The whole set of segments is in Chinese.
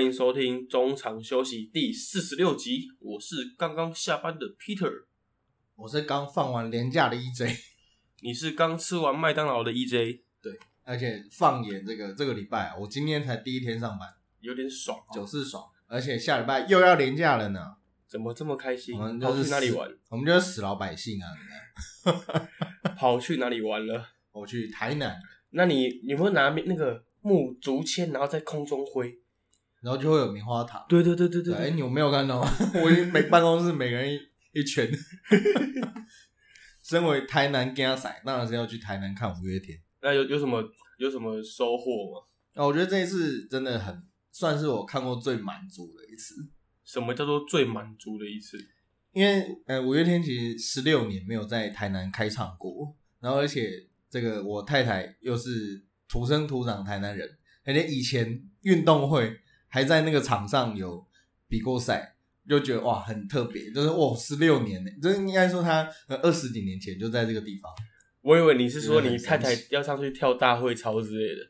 欢迎收听中场休息第四十六集，我是刚刚下班的 Peter，我是刚放完年假的 EJ，你是刚吃完麦当劳的 EJ，对而且放眼这个这个礼拜啊，我今天才第一天上班，有点爽、哦，就是爽，而且下礼拜又要年假了呢，怎么这么开心？我们跑就是去哪里玩？我们就是死老百姓啊！跑去哪里玩了？我去台南，那你你会拿那个木竹签，然后在空中挥？然后就会有棉花糖。对对对对对对，哎，你有没有看到吗？我已经每办公室每个人一一圈。身为台南家仔，当然是要去台南看五月天。那有有什么有什么收获吗？啊，我觉得这一次真的很算是我看过最满足的一次，什么叫做最满足的一次？因为呃五月天其实十六年没有在台南开唱过，然后而且这个我太太又是土生土长台南人，而且以前运动会还在那个场上有比过赛，就觉得哇很特别，就是哇十六年呢，就是应该说他呃二十几年前就在这个地方。我以为你是说你太太要上去跳大会操之类的。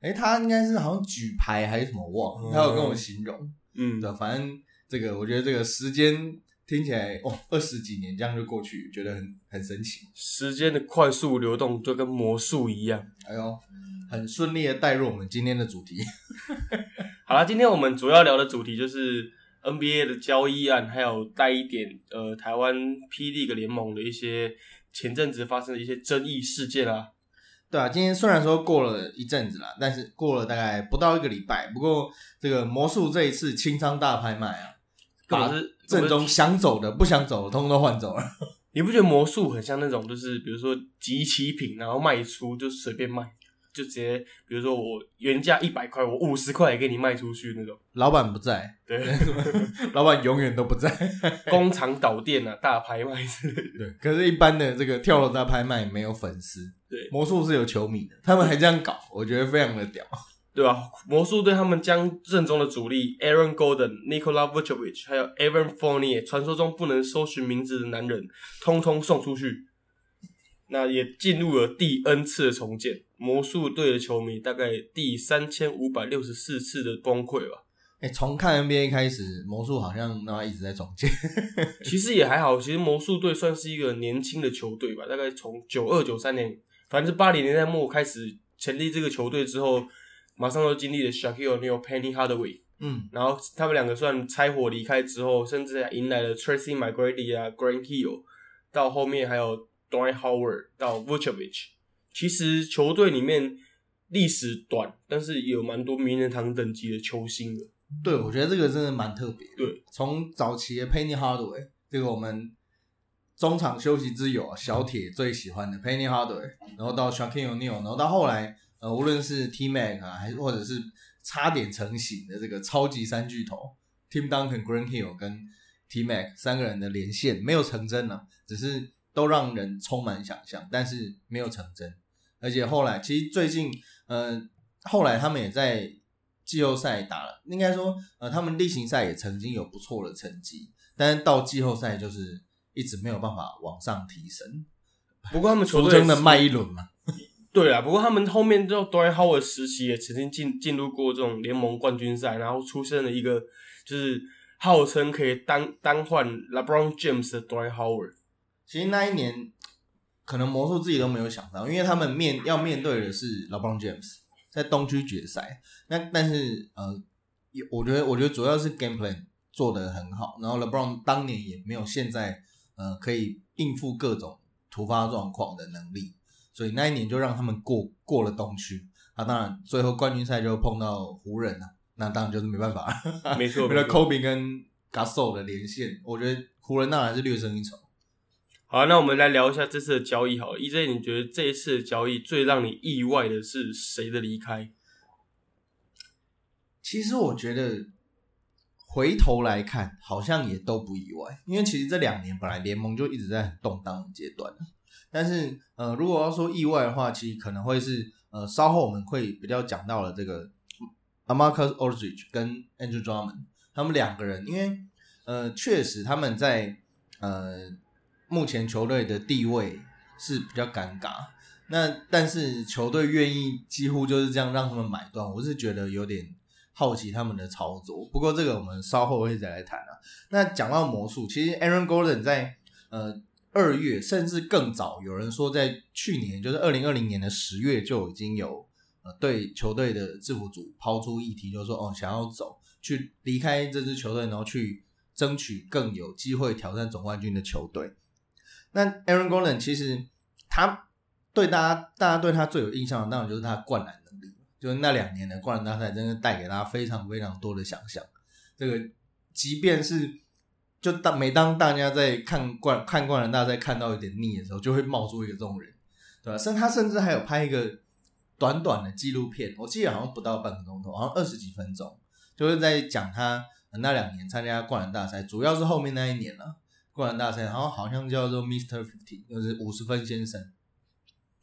哎，他应该是好像举牌还是什么，忘了，他有跟我形容。嗯，对，反正这个我觉得这个时间听起来哦，二十几年这样就过去，觉得很很神奇。时间的快速流动就跟魔术一样。哎呦，很顺利的带入我们今天的主题。好啦，今天我们主要聊的主题就是 NBA 的交易案，还有带一点呃台湾霹雳个联盟的一些前阵子发生的一些争议事件啊。对啊，今天虽然说过了一阵子啦，但是过了大概不到一个礼拜。不过这个魔术这一次清仓大拍卖啊，把根本是阵中想走的、不想走的，通通都换走了。你不觉得魔术很像那种，就是比如说集齐品，然后卖出就随便卖，就直接比如说我原价一百块，我五十块也给你卖出去那种。老板不在，对，老板永远都不在。工厂倒店啊，大拍卖之类的。对，可是，一般的这个跳楼大拍卖没有粉丝，对魔术是有球迷的，他们还这样搞，我觉得非常的屌。对吧、魔术队他们将阵中的主力 Aaron Golden、Nikola Vucevic，还有 Evan Fournier，传说中不能搜寻名字的男人，通通送出去。那也进入了第 N 次的重建，魔术队的球迷大概第三千五百六十四次的崩溃吧。哎、从看 NBA 开始，魔术好像那一直在重建。其实也还好，其实魔术队算是一个年轻的球队吧，大概从九二九三年，反正是八零年代末开始成立这个球队之后，马上就经历了 Shaquille O'Neal、Penny Hardaway，嗯，然后他们两个算拆伙离开之后，甚至还迎来了 Tracy McGrady 啊、Grant Hill，到后面还有 Dwight Howard 到 Vucevic。其实球队里面历史短，但是也有蛮多名人堂等级的球星的。对，我觉得这个真的蛮特别的。对，从早期的 Penny Hardaway，这个我们中场休息之友啊小铁最喜欢的 Penny Hardaway，然后到 Shaquille O'Neal，然后到后来呃，无论是 T Mac 啊，还是或者是差点成型的这个超级三巨头 Tim Duncan、Green Hill 跟 T Mac 三个人的连线没有成真呢、只是都让人充满想象，但是没有成真。而且后来其实最近呃，后来他们也在季后赛打了，应该说呃，他们例行赛也曾经有不错的成绩，但是到季后赛就是一直没有办法往上提升。不过他们球队俗称的卖一轮嘛，对啊，不过他们后面就 Dwight Howard 时期也曾经进进入过这种联盟冠军赛，然后出现了一个就是号称可以单单换 LeBron James 的 Dwight Howard。其实那一年可能魔术自己都没有想到，因为他们面要面对的是 LeBron James 在东区决赛。那但是呃，也我觉得我觉得主要是 game plan 做得很好，然后 LeBron 当年也没有现在呃可以应付各种突发状况的能力，所以那一年就让他们过过了东区。啊，当然最后冠军赛就碰到湖人了、那当然就是没办法了。没错，为了没错 Kobe 跟 Gasol 的连线，我觉得湖人当然是略胜一筹。好，那我们来聊一下这次的交易好了。EJ，你觉得这一次的交易最让你意外的是谁的离开？其实我觉得回头来看，好像也都不意外，因为其实这两年本来联盟就一直在很动荡的阶段。但是呃，如果要说意外的话，其实可能会是呃，稍后我们会比较讲到了这个 Amarcus Aldridge 跟 Andrew Drummond 他们两个人，因为呃，确实他们在呃目前球队的地位是比较尴尬。那但是球队愿意几乎就是这样让他们买断，我是觉得有点好奇他们的操作。不过这个我们稍后会再来谈啊。那讲到魔术，其实 Aaron Gordon 在呃二月甚至更早，有人说在去年，就是二零二零年的十月就已经有呃对球队的制服组抛出议题，就是说哦想要走去离开这支球队，然后去争取更有机会挑战总冠军的球队。那 Aaron Gordon 其实他对大家大家对他最有印象的，当然就是他灌篮能力，就是那两年的灌篮大赛，真的带给他非常非常多的想象。这个即便是就当每当大家在看灌看灌篮大赛看到有点腻的时候，就会冒出一个这种人，对吧？甚他甚至还有拍一个短短的纪录片，我记得好像不到半个钟头，好像二十几分钟，就是在讲他那两年参加灌篮大赛，主要是后面那一年了。灌篮大赛，然后好像叫做 Mister Fifty，就是五十分先生。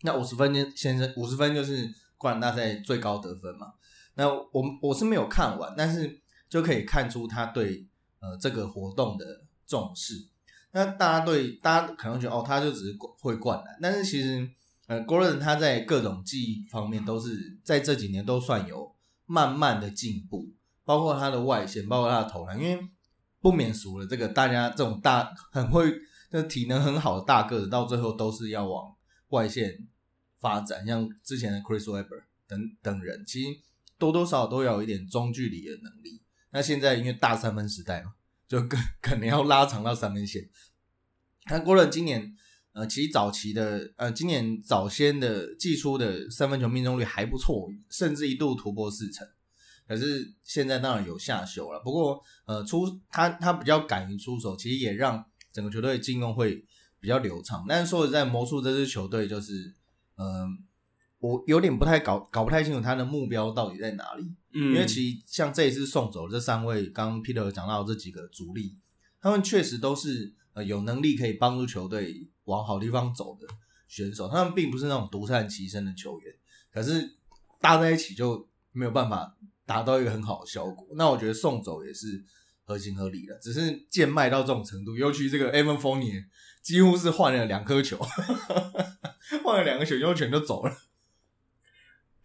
那五十分先先生，五十分就是灌篮大赛最高得分嘛。那我我是没有看完，但是就可以看出他对呃这个活动的重视。那大家对大家可能觉得哦，他就只是会灌篮，但是其实呃，Gordon 他在各种技艺方面都是在这几年都算有慢慢的进步，包括他的外线，包括他的投篮，因为。不免俗了，这个大家这种大很会、就体能很好的大个子，到最后都是要往外线发展。像之前的 Chris Webber 等等人，其实多多少少都要有一点中距离的能力。那现在因为大三分时代嘛，就更 可能要拉长到三分线。看郭伦今年，呃，其实早期的，呃，今年早先的季初的三分球命中率还不错，甚至一度突破四成。可是现在当然有下修了，不过呃出他他比较敢于出手，其实也让整个球队进攻会比较流畅。但是说实在，魔术这支球队就是嗯，我有点不太搞搞不太清楚他的目标到底在哪里。嗯，因为其实像这一次送走这三位，刚刚 Peter 讲到这几个主力，他们确实都是呃有能力可以帮助球队往好地方走的选手，他们并不是那种独善其身的球员，可是搭在一起就没有办法。达到一个很好的效果，那我觉得送走也是合情合理的。只是贱卖到这种程度，尤其这个 Evan f o n i e 几乎是换了两颗球，换了两个球就全都走了。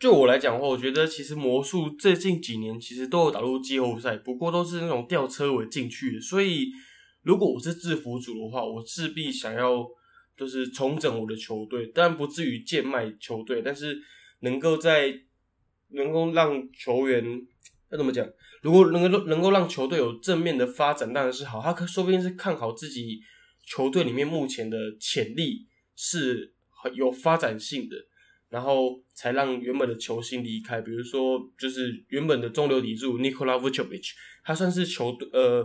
就我来讲的话，我觉得其实魔术最近几年其实都有打入季后赛，不过都是那种吊车尾进去的。所以如果我是制服组的话，我势必想要就是重整我的球队，但不至于贱卖球队，但是能够在。能够让球员要怎么讲？如果能够能够让球队有正面的发展，当然是好。他可说不定是看好自己球队里面目前的潜力是很有发展性的，然后才让原本的球星离开。比如说，就是原本的中流砥柱 Nikola Vucevic，他算是球队呃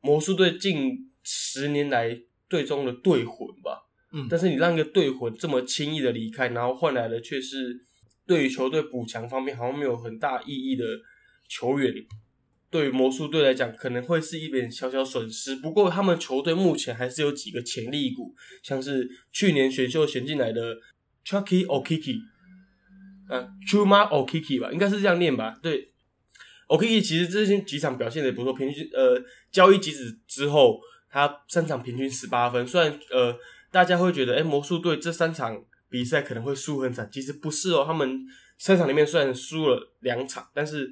魔术队近十年来队中的队魂吧。嗯，但是你让一个队魂这么轻易的离开，然后换来的却是。对于球队补强方面，好像没有很大意义的球员，对于魔术队来讲，可能会是一点小小损失。不过，他们球队目前还是有几个潜力股，像是去年选秀选进来的 Chucky Okiki，呃，Chuma Okiki 吧，应该是这样念吧？对，Okiki 其实这些几场表现的不错，平均呃交易截止之后，他三场平均十八分。虽然呃大家会觉得，哎，魔术队这三场。比赛可能会输很惨，其实不是哦。他们三场里面虽然输了两场，但是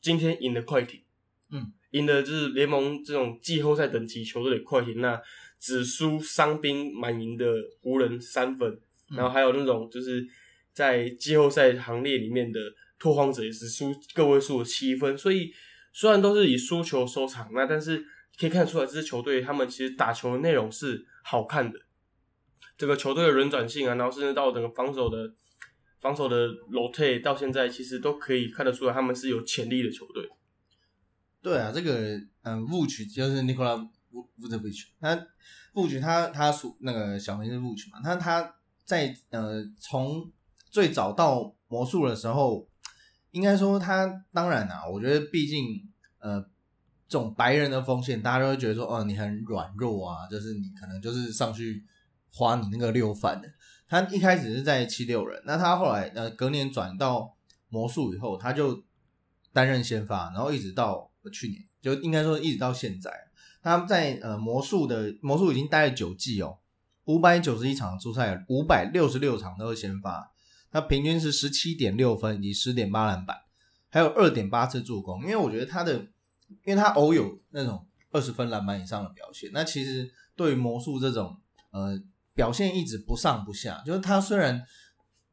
今天赢了快艇，嗯，赢的就是联盟这种季后赛等级球队的快艇。那只输伤兵满营的湖人三分，然后还有那种就是在季后赛行列里面的拓荒者也是输个位数的七分。所以虽然都是以输球收场，那但是可以看出来这支球队他们其实打球的内容是好看的。这个球队的轮转性啊，然后甚至到整个防守的防守的 rotate，到现在其实都可以看得出来，他们是有潜力的球队。对啊，这个嗯，布曲就是 Nikola Vucevic，他布曲他他属那个小名是布曲嘛，他他在呃从最早到魔术的时候，应该说他当然啊，我觉得毕竟呃这种白人的锋线，大家都会觉得说哦你很软弱啊，就是你可能就是上去。花你那个六犯的，他一开始是在七六人，那他后来呃隔年转到魔术以后，他就担任先发，然后一直到去年，就应该说一直到现在，他在呃魔术的魔术已经待了九季哦，五百九十一场出赛，五百六十六场都是先发，他平均是十七点六分以及十点八篮板，还有二点八次助攻。因为我觉得他的，因为他偶有那种二十分篮板以上的表现，那其实对于魔术这种呃表现一直不上不下，就是他虽然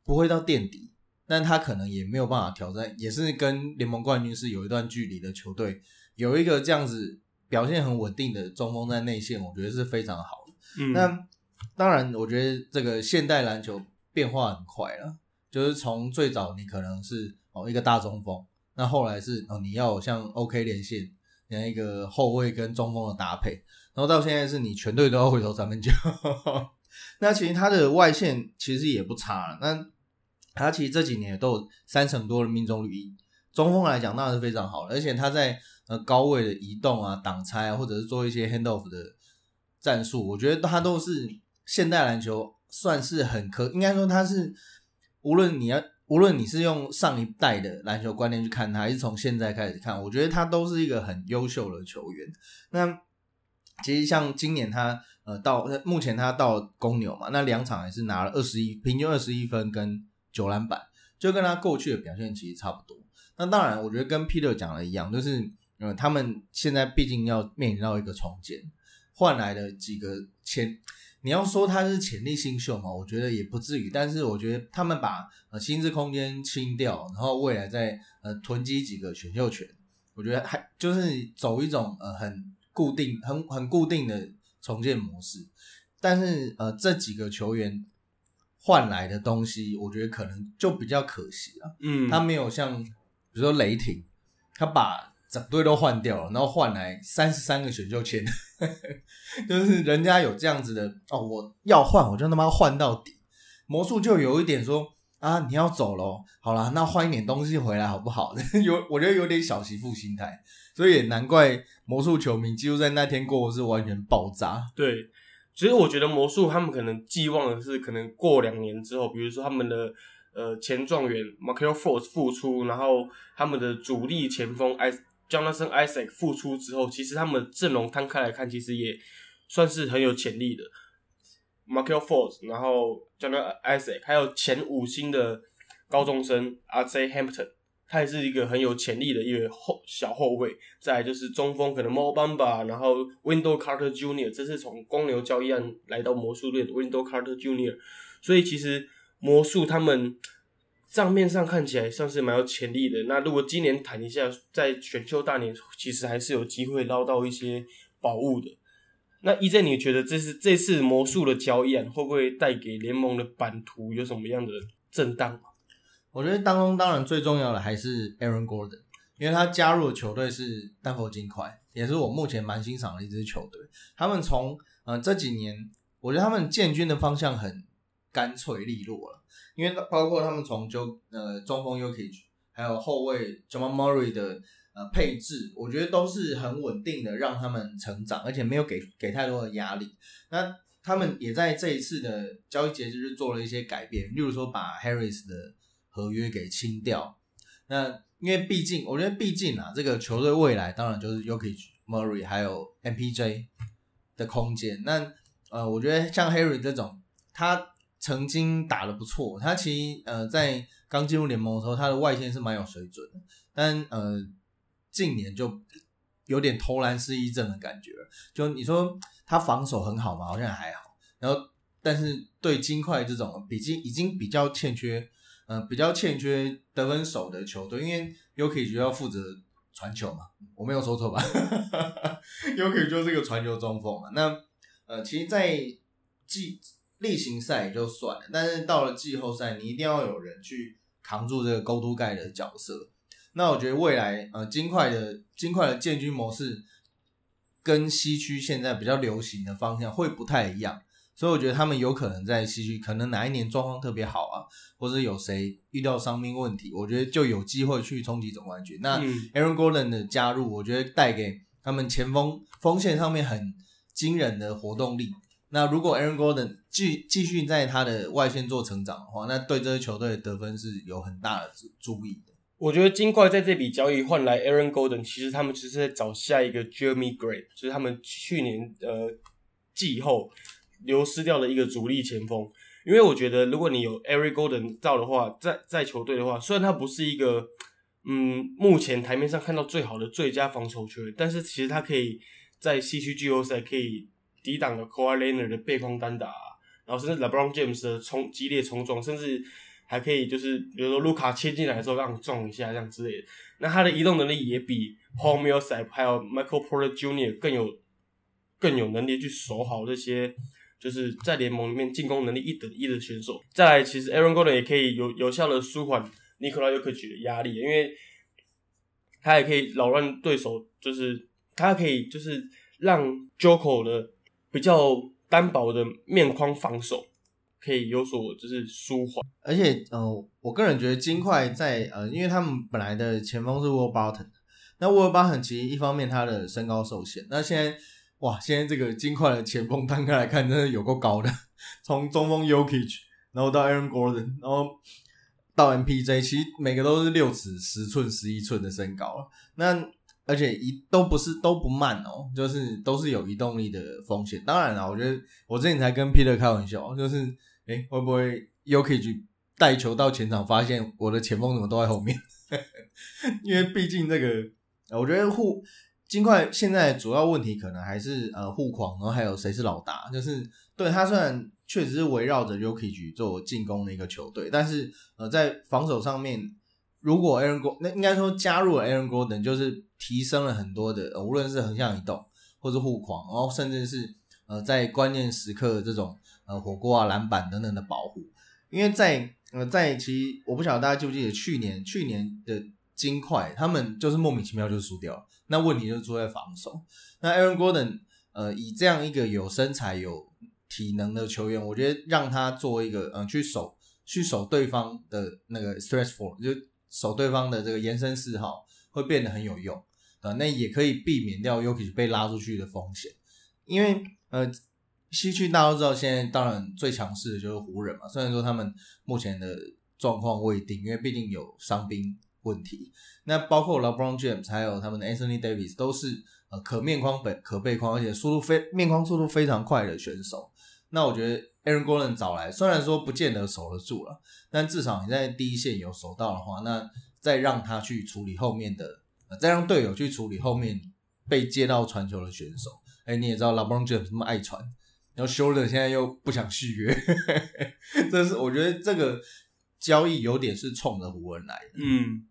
不会到垫底，但他可能也没有办法挑战，也是跟联盟冠军是有一段距离的球队，有一个这样子表现很稳定的中锋在内线，我觉得是非常好的。嗯，那当然，我觉得这个现代篮球变化很快了，就是从最早你可能是哦一个大中锋，那后来是哦你要像 OK 连线，那一个后卫跟中锋的搭配，然后到现在是你全队都要回投三分球。那其实他的外线其实也不差，那他其实这几年也都有三成多的命中率，中锋来讲当然是非常好的，而且他在呃高位的移动啊、挡拆啊，或者是做一些 handoff 的战术，我觉得他都是现代篮球算是很可，应该说他是无论你要无论你是用上一代的篮球观念去看他，还是从现在开始看，我觉得他都是一个很优秀的球员。那其实像今年他呃到目前他到公牛嘛，那两场还是拿了二十一平均二十一分跟九篮板，就跟他过去的表现其实差不多。那当然，我觉得跟 Peter 讲的一样，就是呃他们现在毕竟要面临到一个重建，换来的几个潜，你要说他是潜力新秀嘛，我觉得也不至于。但是我觉得他们把呃薪资空间清掉，然后未来再呃囤积几个选秀权，我觉得还就是走一种呃很固定、很很固定的重建模式。但是呃这几个球员换来的东西，我觉得可能就比较可惜了。嗯，他没有像比如说雷霆，他把整队都换掉了，然后换来三十三个选秀签，就是人家有这样子的哦，我要换我就他妈换到底。魔术就有一点说啊，你要走喽，好啦，那换一点东西回来好不好？有我觉得有点小媳妇心态，所以也难怪魔术球迷几乎在那天过后是完全爆炸。对，其实我觉得魔术他们可能寄望的是，可能过两年之后，比如说他们的呃前状元 Michael Force 复出，然后他们的主力前锋 I Jonathan Isaac 复出之后，其实他们的阵容摊开来看，其实也算是很有潜力的。Michael Force，然后 Jonathan Isaac，还有前五星的高中生 RJ Hampton，他也是一个很有潜力的一个后小后卫。再就是中锋，可能 Mo Bamba，然后 Window Carter Jr.，这是从公牛交易案来到魔术队的 Window Carter Jr.，所以其实魔术他们账面上看起来算是蛮有潜力的。那如果今年谈一下，在选秀大年，其实还是有机会捞到一些宝物的。那 EJ，你觉得这是这次魔术的交易案会不会带给联盟的版图有什么样的震荡？我觉得当中当然最重要的还是 Aaron Gordon，因为他加入的球队是丹佛金块，也是我目前蛮欣赏的一支球队。他们从呃这几年，我觉得他们建军的方向很干脆利落了，因为包括他们从就呃中锋 Yuki，还有后卫 j a m a Murray 的呃配置，我觉得都是很稳定的，让他们成长，而且没有给给太多的压力。那他们也在这一次的交易节就是做了一些改变，例如说把 Harris 的合约给清掉。那因为毕竟，我觉得毕竟啊，这个球队未来当然就是 Yuki Murray 还有 MPJ 的空间。那呃，我觉得像 Harry 这种，他曾经打的不错，他其实呃在刚进入联盟的时候，他的外线是蛮有水准的，但呃近年就有点投篮失忆症的感觉。就你说他防守很好嘛，好像还好，然后但是对金块这种比经已经比较欠缺，呃比较欠缺得分手的球队，因为 Yuki 就要负责传球嘛，我没有说错吧？Yuki 就是个传球中锋嘛。那呃，其实，在季例行赛也就算了，但是到了季后赛，你一定要有人去扛住这个勾督盖的角色。那我觉得未来呃金块的金块的建军模式跟西区现在比较流行的方向会不太一样，所以我觉得他们有可能在西区，可能哪一年状况特别好啊，或者有谁遇到伤病问题，我觉得就有机会去冲击总冠军。那嗯 Aaron Gordon 的加入，我觉得带给他们前锋锋线上面很惊人的活动力。那如果 Aaron Gordon 继继续在他的外线做成长的话，那对这支球队的得分是有很大的注注意的。我觉得金块在这笔交易换来 Aaron Golden，其实他们只是在找下一个 Jeremy Grant，就是他们去年呃季后流失掉的一个主力前锋。因为我觉得，如果你有 Eric Golden 到的话，在在球队的话，虽然他不是一个嗯，目前台面上看到最好的最佳防守球员，但是其实他可以在西区季后赛可以抵挡了 Kawhi Leonard 的背筐单打，然后甚至 LeBron James 的冲激烈冲撞，甚至还可以就是比如说卢卡切进来的时候让你撞一下这样之类的。那他的移动能力也比 Paul Millsap 还有 Michael Porter Jr. 更有更有能力去守好这些。就是在联盟里面进攻能力一等一的选手。再来，其实 Aaron Gordon 也可以有有效的舒缓 Nikola Jokic 的压力，因为他也可以扰乱对手，就是他可以就是让 j o k o 的比较单薄的面框防守可以有所就是舒缓。而且，呃，我个人觉得金块在呃，因为他们本来的前锋是 Will Barton，那 Will Barton 其实一方面他的身高受限，那现在。哇，现在这个金块的前锋摊开来看，真的有够高的。从中锋 Yokich，然后到 Aaron Gordon，然后到 MPJ，其实每个都是六尺十寸、十一寸的身高了。那而且移都不是都不慢哦，就是都是有移动力的风险。当然了，我觉得我之前才跟 Peter 开玩笑，就是哎，会不会 Yokich 带球到前场，发现我的前锋怎么都在后面？因为毕竟这个，我觉得护。金块现在主要问题可能还是呃护框，然后还有谁是老大？就是对他虽然确实是围绕着 Yuki 做进攻的一个球队，但是呃在防守上面，如果 Aaron Gordon 那应该说加入了 Aaron Gordon，就是提升了很多的，无论是横向移动或是护框，然后甚至是呃在关键时刻这种呃火锅啊篮板等等的保护。因为在呃在其实我不晓得大家记不记得去年去年的金块，他们就是莫名其妙就输掉了。那问题就出在防守。那 Aaron Gordon，呃，以这样一个有身材、有体能的球员，我觉得让他做一个，嗯，去守、去守对方的那个 stressful，就守对方的这个延伸四号，会变得很有用。啊，那也可以避免掉 Yuki 被拉出去的风险。因为，呃，西区大家都知道，现在当然最强势的就是湖人嘛。虽然说他们目前的状况未定，因为毕竟有伤兵。问题，那包括 LeBron James 还有他们的 Anthony Davis 都是呃可面框本可背框，而且速度非面框速度非常快的选手。那我觉得 Aaron Gordon 找来，虽然说不见得守得住了，但至少你在第一线有守到的话，那再让他去处理后面的，再让队友去处理后面被接到传球的选手。哎，你也知道 LeBron James 这么爱传，然后 s h o l d e r 现在又不想续约，这是我觉得这个交易有点是冲着湖人来的。嗯。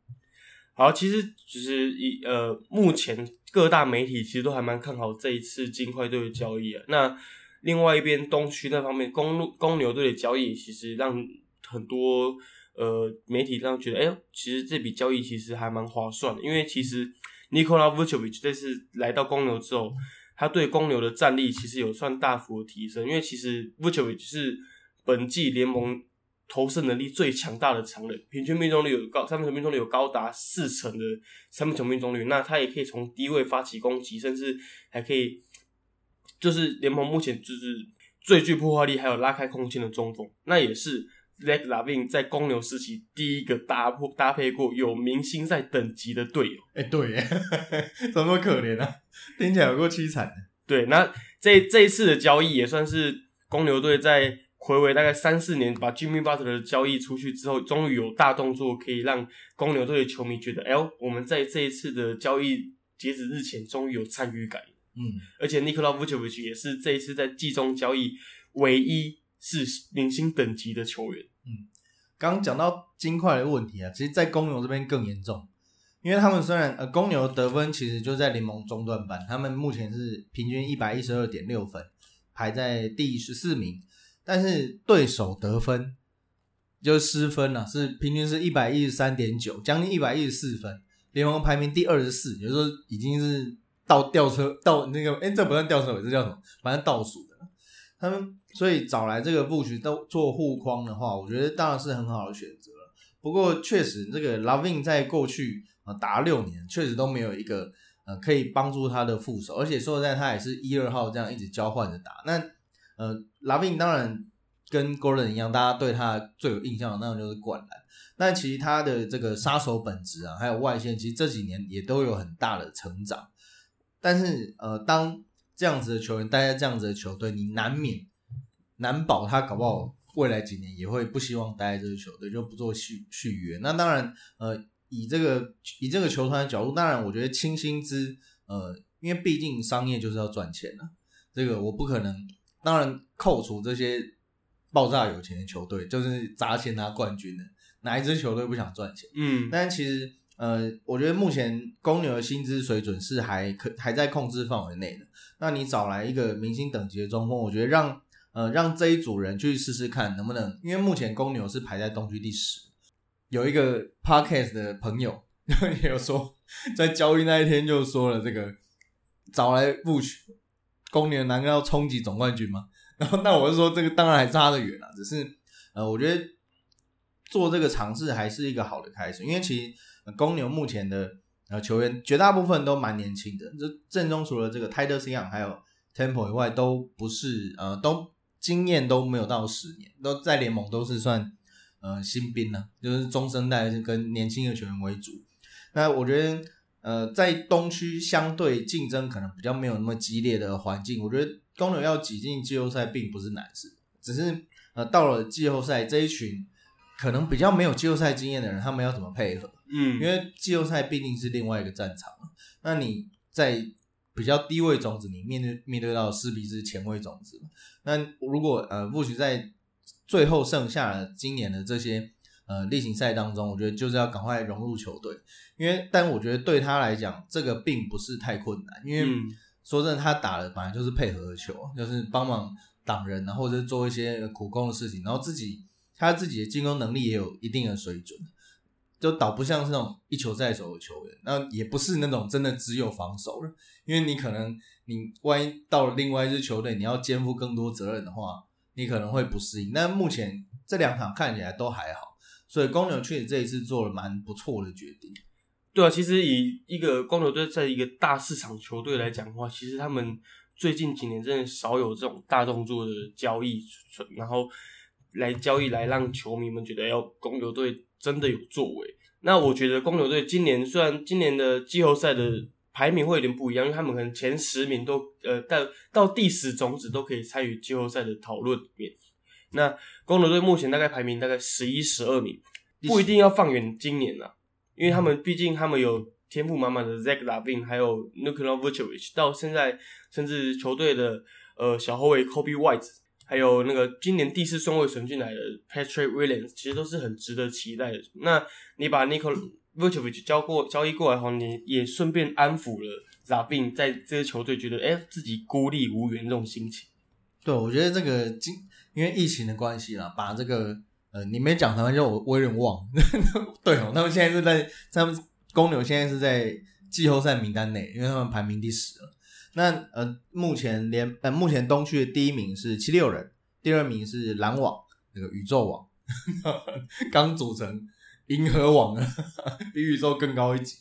好，其实就是一呃，目前各大媒体其实都还蛮看好这一次金块队的交易啊。那另外一边东区那方面，公路公牛队的交易其实让很多呃媒体让觉得，哎，其实这笔交易其实还蛮划算的，因为其实 Nikola Vucevic 这次来到公牛之后，他对公牛的战力其实有算大幅的提升，因为其实 Vucevic 是本季联盟。投射能力最强大的常人，平均命中率有高三分球命中率有高达四成的三分球命中率，那他也可以从低位发起攻击，甚至还可以就是联盟目前就是最具破坏力还有拉开空间的中锋，那也是 Leg Lavin 在公牛时期第一个搭破搭配过有明星赛等级的队友。哎，对，怎么可怜啊？听起来有够凄惨的。对，那这这一次的交易也算是公牛队在。回违大概三四年，把 Jimmy Butler 的交易出去之后，终于有大动作，可以让公牛队的球迷觉得，哎，我们在这一次的交易截止日前，终于有参与感。嗯，而且 Nikola Vucevic 也是这一次在季中交易唯一是明星等级的球员。嗯，刚刚讲到金块的问题啊，其实，在公牛这边更严重，因为他们虽然呃，公牛得分其实就在联盟中段班，他们目前是平均一百一十二点六分，排在第十四名。但是对手得分就是失分了，是平均是一百一十三点九，将近一百一十四分，联盟排名第二十四，也就是说已经是倒吊车倒那个，哎，这不算吊车尾，这叫什么？反正倒数的。他们所以找来这个布局都做护框的话，我觉得当然是很好的选择了。不过确实，这个 Loving 在过去啊打六年，确实都没有一个呃可以帮助他的副手，而且说实在，他也是一二号这样一直交换着打。那呃，拉宾当然跟 Gordon 一样，大家对他最有印象的那种就是灌篮。但其实他的这个杀手本质啊，还有外线，其实这几年也都有很大的成长。但是呃，当这样子的球员待在这样子的球队，你难免难保他搞不好未来几年也会不希望待在这支球队，就不做续续约。那当然呃，以这个以这个球团的角度，当然我觉得清薪资，呃，因为毕竟商业就是要赚钱的，这个我不可能，当然扣除这些爆炸有钱的球队，就是砸钱拿冠军的，哪一支球队不想赚钱？嗯，但其实，呃，我觉得目前公牛的薪资水准是还可还在控制范围内的。那你找来一个明星等级的中锋，我觉得让呃让这一组人去试试看能不能，因为目前公牛是排在东区第十。有一个 podcast 的朋友也 有说，在交易那一天就说了这个找来 Bush 公牛难道要冲击总冠军吗？然后那我就说这个当然还差得远了，只是呃我觉得做这个尝试还是一个好的开始，因为其实公牛目前的呃球员绝大部分都蛮年轻的，这阵中除了这个 Titus Young 还有 Temple 以外，都不是呃都经验都没有到十年，都在联盟都是算。呃，新兵呢，就是中生代跟年轻的球员为主。那我觉得，呃，在东区相对竞争可能比较没有那么激烈的环境，我觉得公牛要挤进季后赛并不是难事，只是呃，到了季后赛这一群可能比较没有季后赛经验的人，他们要怎么配合？嗯，因为季后赛毕竟是另外一个战场。那你在比较低位种子，你面对面对到势必是前卫种子。那如果呃，或许在最后剩下的今年的这些呃例行赛当中，我觉得就是要赶快融入球队，因为但我觉得对他来讲，这个并不是太困难，因为说真的，他打的本来就是配合球，就是帮忙挡人，然后或者做一些苦工的事情，然后自己他自己的进攻能力也有一定的水准，就倒不像是那种一球在手的球员，那也不是那种真的只有防守了，因为你可能你万一到了另外一支球队，你要肩负更多责任的话。你可能会不适应，但目前这两场看起来都还好，所以公牛确实这一次做了蛮不错的决定。对啊，其实以一个公牛队在一个大市场球队来讲的话，其实他们最近几年真的少有这种大动作的交易，然后来交易来让球迷们觉得，要公牛队真的有作为。那我觉得公牛队今年虽然今年的季后赛的。排名会有点不一样，因为他们可能前十名都呃到到第十种子都可以参与季后赛的讨论里面。那公牛队目前大概排名大概十一、十二名，不一定要放远今年呐，因为他们毕竟他们有天赋满满的 Zach Lavin，还有 Nikola Vucevic，到现在甚至球队的呃小后卫 Kobe White，还有那个今年第四顺位选进来的 Patrick Williams，其实都是很值得期待的。那你把 Nikola Vucevic 交过交易过来后，你也顺便安抚了 z a b i n 在这些球队觉得哎自己孤立无援这种心情。对，我觉得这个今因为疫情的关系啦，把这个呃你没讲台湾就我我有点忘。对哦，他们现在是在他们公牛现在是在季后赛名单内，因为他们排名第十了。那呃目前连呃目前东区的第一名是七六人，第二名是篮网那个宇宙网 刚组成。银河网呢，比宇宙更高一级。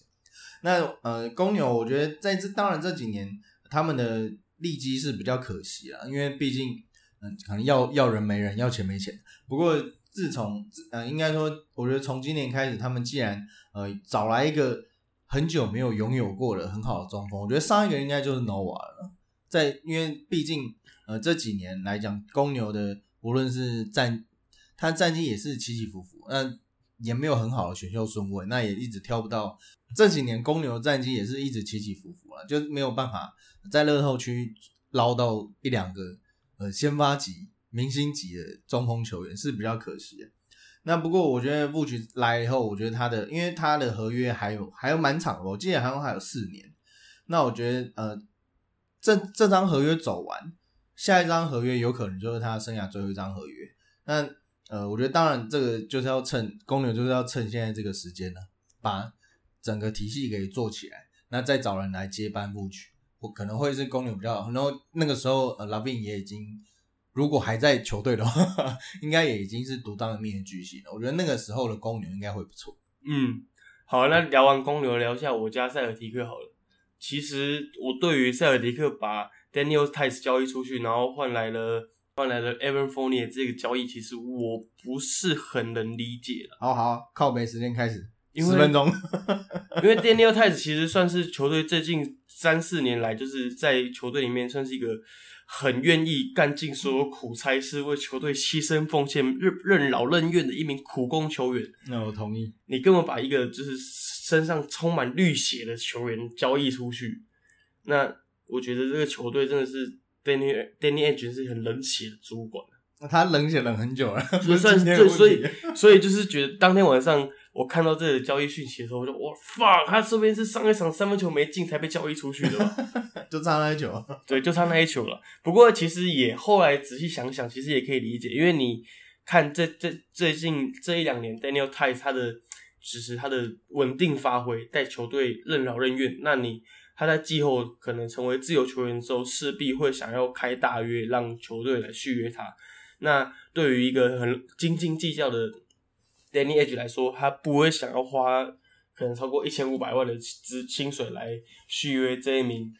那呃，公牛，我觉得在这当然这几年他们的利基是比较可惜啊，因为毕竟嗯，可能要要人没人，要钱没钱。不过自从呃，应该说，我觉得从今年开始，他们既然呃找来一个很久没有拥有过的很好的中锋，我觉得上一个应该就是 Nova 了。在因为毕竟呃这几年来讲，公牛的无论是战，他战绩也是起起伏伏。那也没有很好的选秀顺位，那也一直挑不到。这几年公牛的战绩也是一直起起伏伏啊，就是没有办法在乐透区捞到一两个呃先发级、明星级的中锋球员是比较可惜的。那不过我觉得布局来以后，我觉得他的因为他的合约还有还有蛮长的，我记得好像还有四年。那我觉得呃这这张合约走完，下一张合约有可能就是他生涯最后一张合约。那呃，我觉得当然这个就是要趁公牛就是要趁现在这个时间呢，把整个体系给做起来，那再找人来接班布局，我可能会是公牛比较好。然后那个时候，呃，拉宾也已经如果还在球队的话，应该也已经是独当一面的巨星了。我觉得那个时候的公牛应该会不错。嗯，好，那聊完公牛，聊一下我家塞尔提克好了。其实我对于塞尔提克把 Daniel Tice 交易出去，然后换来了。换来的 Evan Fournier 这个交易，其实我不是很能理解了。好好，靠北时间开始，十分钟。因为 Daniel Tice 其实算是球队最近三四年来就是在球队里面算是一个很愿意干尽所有苦差事，为球队牺牲奉献、任任劳任怨的一名苦工球员。那我同意。你根本把一个就是身上充满绿血的球员交易出去，那我觉得这个球队真的是 Danny Danny Edge 是很冷血的主管。他冷血冷很久了，所以所以所以就是觉得当天晚上我看到这个交易讯息的时候，我就哇 fuck，他说不定是上一场三分球没进才被交易出去的吧？就差那一球，对，就差那一球了。不过其实也后来仔细想想，其实也可以理解，因为你看这这最近这一两年 Daniel Tice 他的只是他的稳定发挥，带球队任劳任怨，那你他在季后可能成为自由球员之后，势必会想要开大约让球队来续约他。那对于一个很斤斤计较的 Danny Edge 来说，他不会想要花可能超过一千五百万的资薪水来续约这一名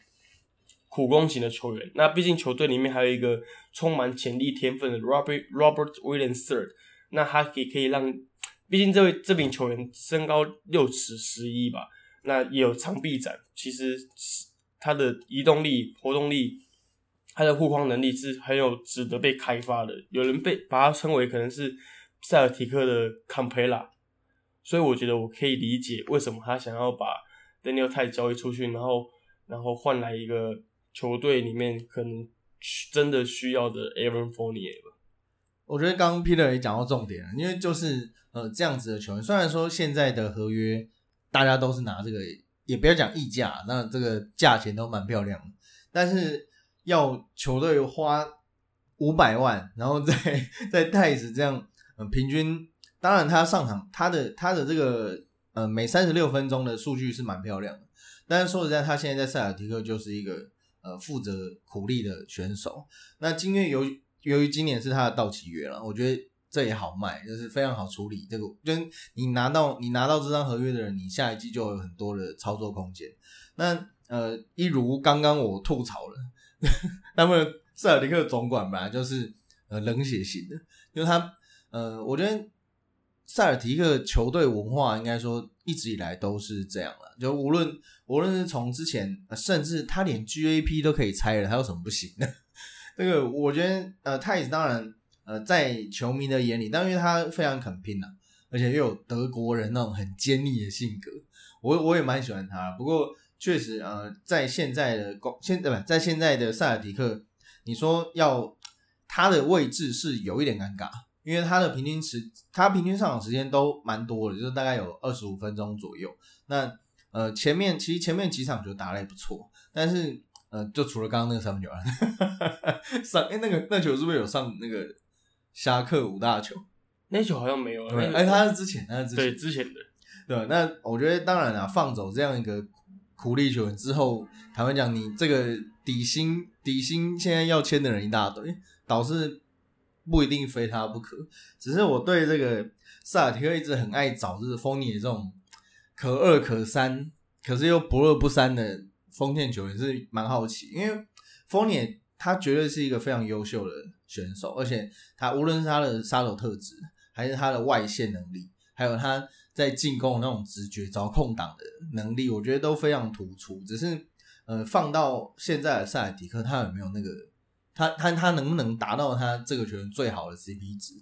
苦工型的球员。那毕竟球队里面还有一个充满潜力天分的 Robert Robert Williams Third，那他也可以让，毕竟这位这名球员身高六尺十一吧，那也有长臂展，其实他的移动力、活动力。他的护框能力是很有值得被开发的，有人被把他称为可能是塞尔提克的康培拉所以我觉得我可以理解为什么他想要把 Daniel 泰交易出去，然后然后换来一个球队里面可能真的需要的 Aaron Fournier 吧。我觉得刚刚 Peter 也讲到重点了，因为就是呃这样子的球员，虽然说现在的合约大家都是拿这个，也不要讲溢价，那这个价钱都蛮漂亮的，但是。要球队花五百万，然后在在太子这样，呃，平均，当然他上场，他的他的这个呃每三十六分钟的数据是蛮漂亮的，但是说实在，他现在在塞尔提克就是一个呃负责苦力的选手。那今月由由于今年是他的到期约了，我觉得这也好卖，就是非常好处理。这个就你拿到你拿到这张合约的人，你下一季就有很多的操作空间。那呃，一如刚刚我吐槽了。那么塞尔迪克总管本来就是呃冷血型的，因为他呃，我觉得塞尔提克球队文化应该说一直以来都是这样了，就无论无论是从之前，甚至他连 GAP 都可以拆了，他有什么不行的？这个我觉得呃，他也当然呃，在球迷的眼里，但因为他非常肯拼呐，而且又有德国人那种很坚毅的性格，我我也蛮喜欢他，不过。确实，呃，在现在的公现对吧？在现在的塞尔迪克，你说要他的位置是有一点尴尬，因为他的平均时，他平均上场时间都蛮多的，就是大概有二十五分钟左右。那呃，前面其实前面几场球打的也不错，但是呃，就除了刚刚那个三分球，上哎那个那球是不是有上那个侠客五大球？那球好像没有，哎，他是之前，他是之前对之前的，对。那我觉得当然啊，放走这样一个。苦力球员之后，坦白讲，你这个底薪底薪现在要签的人一大堆，导致不一定非他不可。只是我对这个塞尔提克一直很爱找就是丰尼这种可二可三，可是又不二不三的锋线球员是蛮好奇，因为丰尼他绝对是一个非常优秀的选手，而且他无论是他的杀手特质，还是他的外线能力，还有他。在进攻那种直觉、找空档的能力，我觉得都非常突出。只是，呃，放到现在的塞尔迪克，他有没有那个？他他他能不能达到他这个球员最好的 CP 值？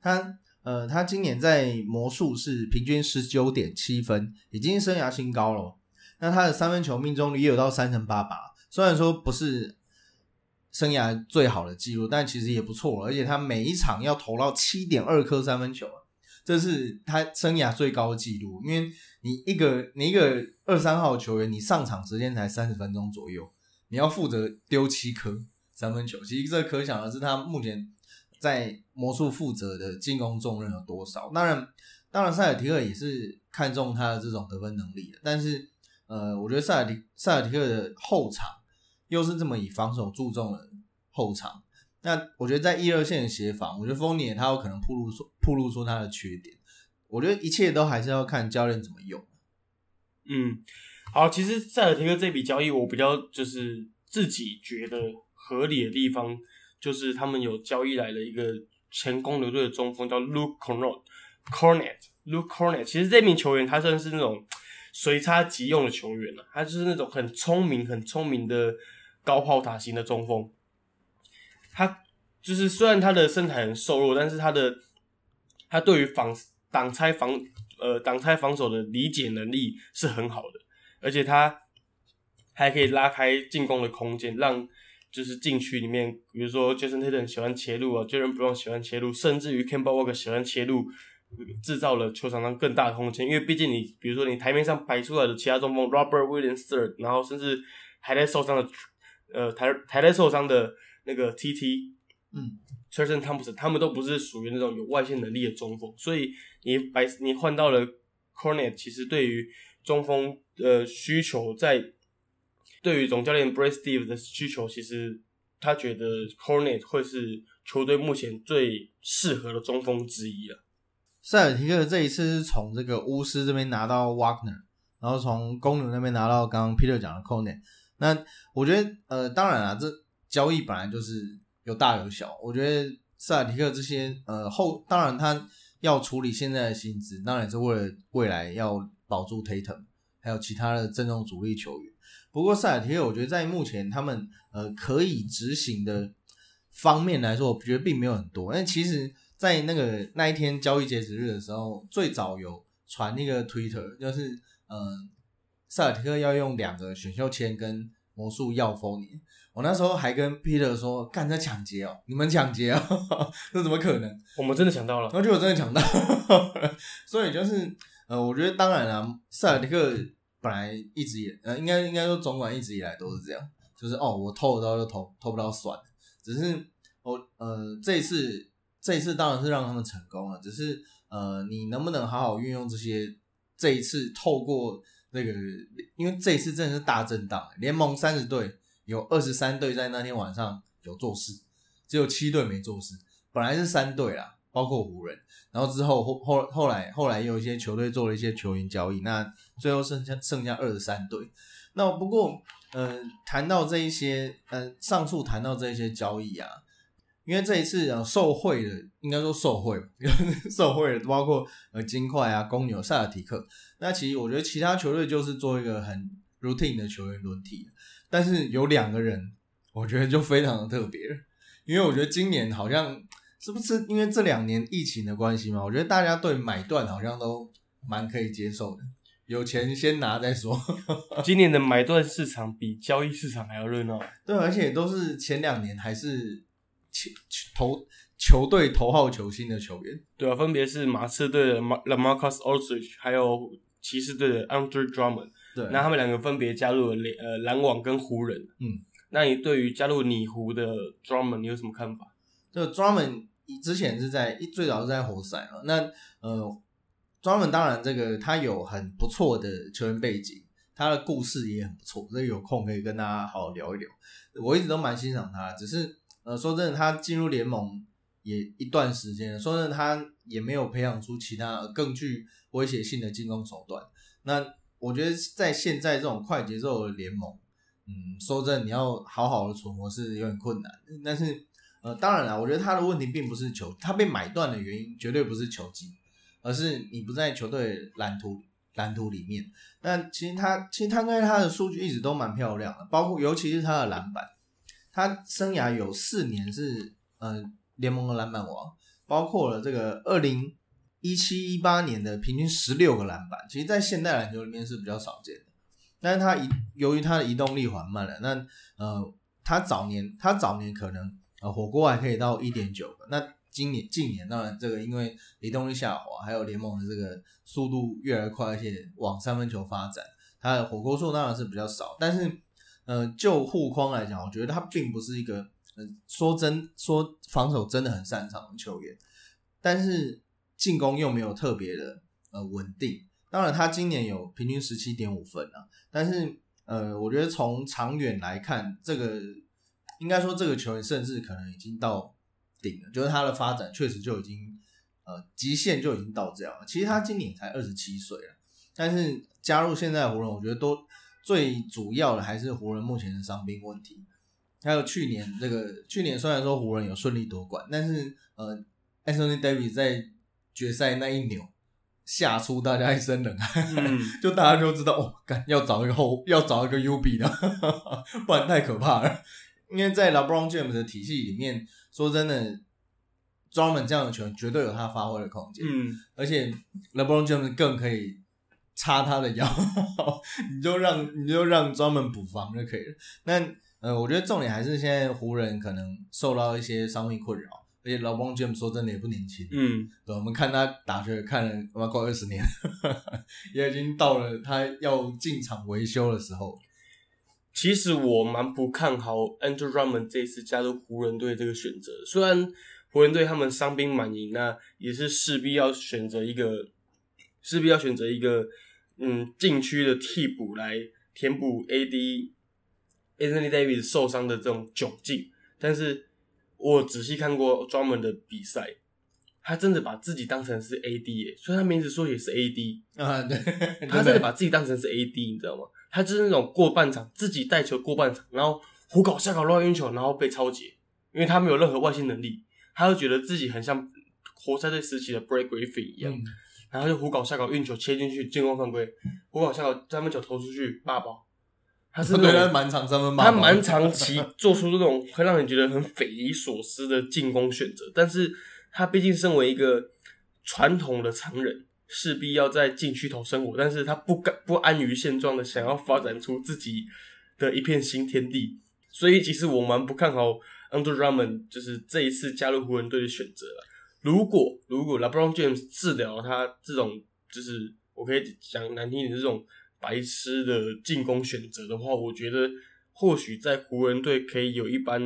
他呃，他今年在魔术是平均十九点七分，已经生涯新高了。那他的三分球命中率也有到三成八八，虽然说不是生涯最好的记录，但其实也不错了。而且他每一场要投到七点二颗三分球。这是他生涯最高纪录，因为你一个你一个二三号球员，你上场时间才三十分钟左右，你要负责丢七颗三分球，其实这可想而知他目前在魔术负责的进攻重任有多少。当然，当然塞尔提克也是看中他的这种得分能力的，但是呃，我觉得塞尔提塞尔提克的后场又是这么以防守注重的后场。那我觉得在一二线的协防，我觉得丰年他有可能暴露出暴露出他的缺点。我觉得一切都还是要看教练怎么用。嗯，好，其实塞尔提克这笔交易，我比较就是自己觉得合理的地方，就是他们有交易来了一个前公牛队的中锋，叫 Luke Cornet，Cornet，Luke Cornet。其实这名球员他算是那种随插即用的球员啊，他就是那种很聪明、很聪明的高炮塔型的中锋。他就是虽然他的身材很瘦弱，但是他的他对于防挡拆防呃挡拆防守的理解能力是很好的，而且他还可以拉开进攻的空间，让就是禁区里面，比如说 Jason Tatum 喜欢切入啊，Jalen Brown 喜欢切入，甚至于 Kemba Walker 喜欢切入，制造了球场上更大的空间。因为毕竟你比如说你台面上摆出来的其他中锋 Robert Williams Third，然后甚至还在受伤的呃台还在受伤的那个 TT。嗯 t r i s t a n Thompson 他们都不是属于那种有外线能力的中锋，所以你摆你换到了 Cornet，其实对于中锋的需求，在对于总教练 Brad Steve 的需求，其实他觉得 Cornet 会是球队目前最适合的中锋之一了。塞尔提克这一次是从这个巫师这边拿到 Wagner，然后从公牛那边拿到刚刚 Peter 讲的 Cornet。那我觉得，呃，当然啊，这交易本来就是有大有小。我觉得塞尔提克这些，呃，后当然他要处理现在的薪资，当然是为了未来要保住 Tatum，还有其他的阵容主力球员。不过塞尔提克，我觉得在目前他们呃可以执行的方面来说，我觉得并没有很多。但其实，在那个那一天交易截止日的时候，最早有传那个 Twitter，就是呃塞尔提克要用两个选秀签跟魔术要封你我那时候还跟 Peter 说：“干这抢劫哦，你们抢劫哦，这怎么可能？”我们真的抢到了然，后就我真的抢到，所以就是呃，我觉得当然啦，塞尔提克本来一直也呃，应该应该说总管一直以来都是这样，就是哦，我偷得到就偷，偷不到算了。只是我呃这一次这一次当然是让他们成功了，只是呃你能不能好好运用这些这一次透过那个，因为这一次真的是大震荡，联盟三十队有二十三队在那天晚上有做事，只有七队没做事，本来是三队啦，包括湖人。然后之后后后后来后来有一些球队做了一些球员交易，那最后剩下剩下二十三队。那不过，呃，谈到这一些，呃，上述谈到这一些交易啊，因为这一次呃受贿的，应该说受贿，受贿的包括呃金块啊、公牛、塞尔提克。那其实我觉得其他球队就是做一个很 routine 的球员轮替，但是有两个人，我觉得就非常的特别，因为我觉得今年好像。是不是因为这两年疫情的关系嘛？我觉得大家对买断好像都蛮可以接受的，有钱先拿再说。今年的买断市场比交易市场还要热闹。对，而且都是前两年还是球投球队头号球星的球员。对啊，分别是马刺队的 La Marcus Aldridge，还有骑士队的 Andre Drummond。对，那他们两个分别加入了篮网跟湖人。嗯，那你对于加入你湖的 Drummond 你有什么看法？这个 Drummond 之前是在一最早是在活塞了，那呃专门当然这个他有很不错的球员背景，他的故事也很不错，所以有空可以跟大家好好聊一聊。我一直都蛮欣赏他，只是呃说真的，他进入联盟也一段时间，说真的他也没有培养出其他更具威胁性的进攻手段。那我觉得在现在这种快节奏的联盟，嗯，说真的你要好好的存活是有点困难，但是。呃，当然了，我觉得他的问题并不是球，他被买断的原因绝对不是球技，而是你不在球队蓝图蓝图里面。那其实他其实他跟他的数据一直都蛮漂亮的，包括尤其是他的篮板，他生涯有四年是呃联盟的篮板王，包括了这个二零一七一八年的平均十六个篮板，其实在现代篮球里面是比较少见的。但是他移由于他的移动力缓慢了，那呃他早年他早年可能。啊，火锅还可以到一点九个。那今年近年当然这个因为移动力下滑，还有联盟的这个速度越来越快，而且往三分球发展，它的火锅数当然是比较少。但是，呃，就护框来讲，我觉得他并不是一个，呃，说真说防守真的很擅长的球员，但是进攻又没有特别的呃稳定。当然，他今年有平均十七点五分啊，但是呃，我觉得从长远来看，这个。应该说，这个球员甚至可能已经到顶了，就是他的发展确实就已经呃极限就已经到这样了。其实他今年才二十七岁了，但是加入现在湖人，我觉得都最主要的还是湖人目前的伤病问题。还有去年这个去年虽然说湖人有顺利夺冠，但是呃，Anthony Davis 在决赛那一扭吓出大家一身冷汗，嗯，就大家就知道哦，干要找一个后，要找一个 U B 的，不然太可怕了。因为在 LeBron James 的体系里面，说真的，专门这样的球员绝对有他发挥的空间，嗯，而且 LeBron James 更可以插他的腰，你就让你就让专门补防就可以了。那呃，我觉得重点还是现在湖人可能受到一些伤病困扰，而且 LeBron James 说真的也不年轻，嗯，对，我们看他打球也看了他妈快二十年，也已经到了他要进场维修的时候。其实我蛮不看好 Andrew Drummond 这一次加入湖人队这个选择。虽然湖人队他们伤兵满营，那也是势必要选择一个，势必要选择一个，嗯，禁区的替补来填补 AD Anthony Davis 受伤的这种窘境。但是我仔细看过 Drummond 的比赛，他真的把自己当成是 AD 耶，所以他名字说也是 AD。啊，对，他真的把自己当成是 AD，你知道吗？他就是那种过半场自己带球过半场，然后胡搞瞎搞乱运球，然后被超截，因为他没有任何外线能力，他就觉得自己很像活塞队时期的 Break Griffin 一样，嗯然后就胡搞瞎搞运球切进去进攻犯规，胡搞瞎搞三分球投出去霸包，他是 对，他满场三分他蛮长期做出这种会让人觉得很匪夷所思的进攻选择，但是他毕竟身为一个传统的常人，势必要在禁区头生活，但是他不甘不安于现状的想要发展出自己的一片新天地，所以其实我蛮不看好 Andrew Drummond 就是这一次加入湖人队的选择了。如果如果 LeBron James 治疗他这种就是我可以讲难听点这种白痴的进攻选择的话，我觉得或许在湖人队可以有一般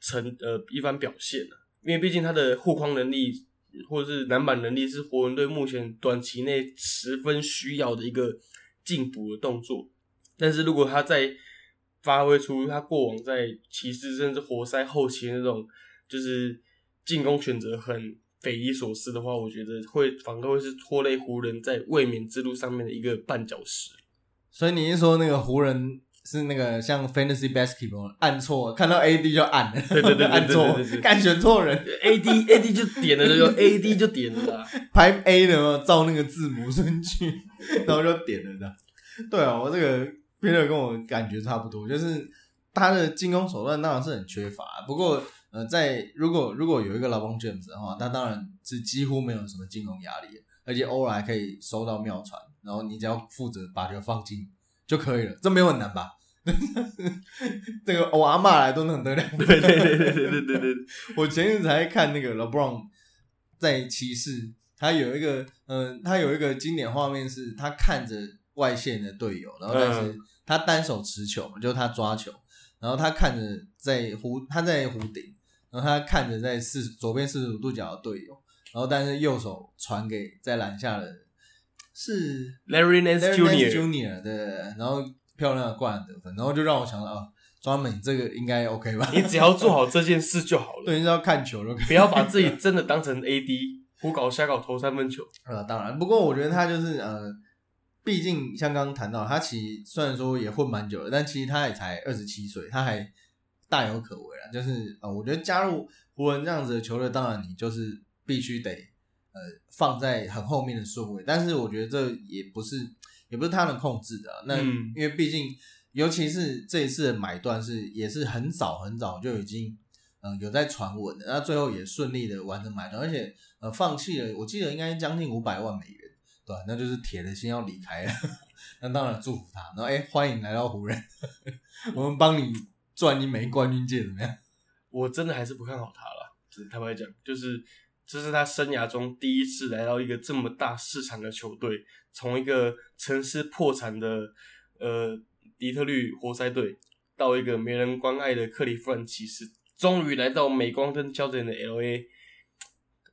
成呃一番表现啊因为毕竟他的护框能力或者是篮板能力是湖人队目前短期内十分需要的一个进补的动作。但是如果他在发挥出他过往在骑士甚至活塞后期那种就是进攻选择很匪夷所思的话，我觉得会反而会是拖累湖人在卫冕之路上面的一个绊脚石。所以你是说那个湖人是那个像 Fantasy Basketball 按错，看到 AD 就按了，对对对对 按错对对对，干选错人，A D A D 就点了就 A D 就点了。啦。排 A 的嘛，照那个字母顺序，然后就点了的。对啊，我这个 Peter 跟我感觉差不多，就是他的进攻手段当然是很缺乏，不过呃，在如果如果有一个 LeBron James 的话，他当然是几乎没有什么进攻压力，而且偶尔还可以收到妙传，然后你只要负责把球放进就可以了，这没有很难吧？这个我阿嬷来都能得两分。对对对对对对对对，我前阵子还看那个 LeBron 在骑士，他有一个嗯、呃他有一个经典画面是他看着外线的队友，然后但是他单手持球，就是他抓球，然后他看着在弧他在弧顶，然后他看着在四左边四十五度角的队友，然后但是右手传给在篮下的是 Larry Nance. Junior 对，然后漂亮的灌篮得分，然后就让我想到啊，专门这个应该 OK 吧？你只要做好这件事就好了，对，你只要看球就可以。不要把自己真的当成 AD，胡搞瞎搞投三分球。呃，当然，不过我觉得他就是呃，毕竟像刚刚谈到，他其实虽然说也混蛮久了，但其实他也才二十七岁，他还大有可为啊。就是呃，我觉得加入湖人这样子的球队，当然你就是必须得呃放在很后面的顺位，但是我觉得这也不是也不是他能控制的啊、那、嗯因为毕竟，尤其是这一次的买断是也是很早很早就已经。嗯，有在传闻的，那最后也顺利的完成买断，而且呃放弃了，我记得应该将近五百万美元，对吧、那就是铁了心要离开了。那当然祝福他，然后哎、欢迎来到湖人，我们帮你赚一枚冠军戒怎么样？我真的还是不看好他了。只是坦白讲，就是这是他生涯中第一次来到一个这么大市场的球队，从一个城市破产的呃底特律活塞队，到一个没人关爱的克利夫兰骑士，终于来到镁光灯焦点的 L A。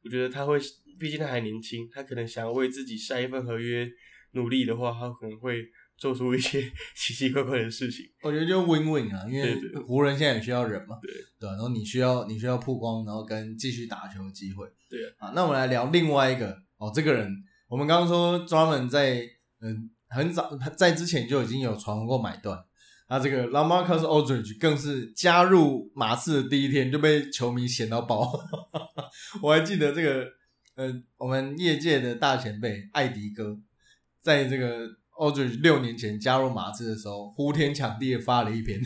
我觉得他会，毕竟他还年轻，他可能想要为自己下一份合约努力的话，他可能会做出一些奇奇怪怪的事情。我觉得就 win win 啊，因为湖人现在也需要人嘛，对对、然后你需要你需要曝光，然后跟继续打球的机会，对啊。那我们来聊另外一个哦，这个人我们刚刚说专门在嗯很早在之前就已经有传闻过买断。那这个 Lamarcus Aldridge 更是加入马刺的第一天就被球迷嫌到爆，我还记得这个呃，我们业界的大前辈艾迪哥，在这个奥多六年前加入马刺的时候，呼天抢地的发了一篇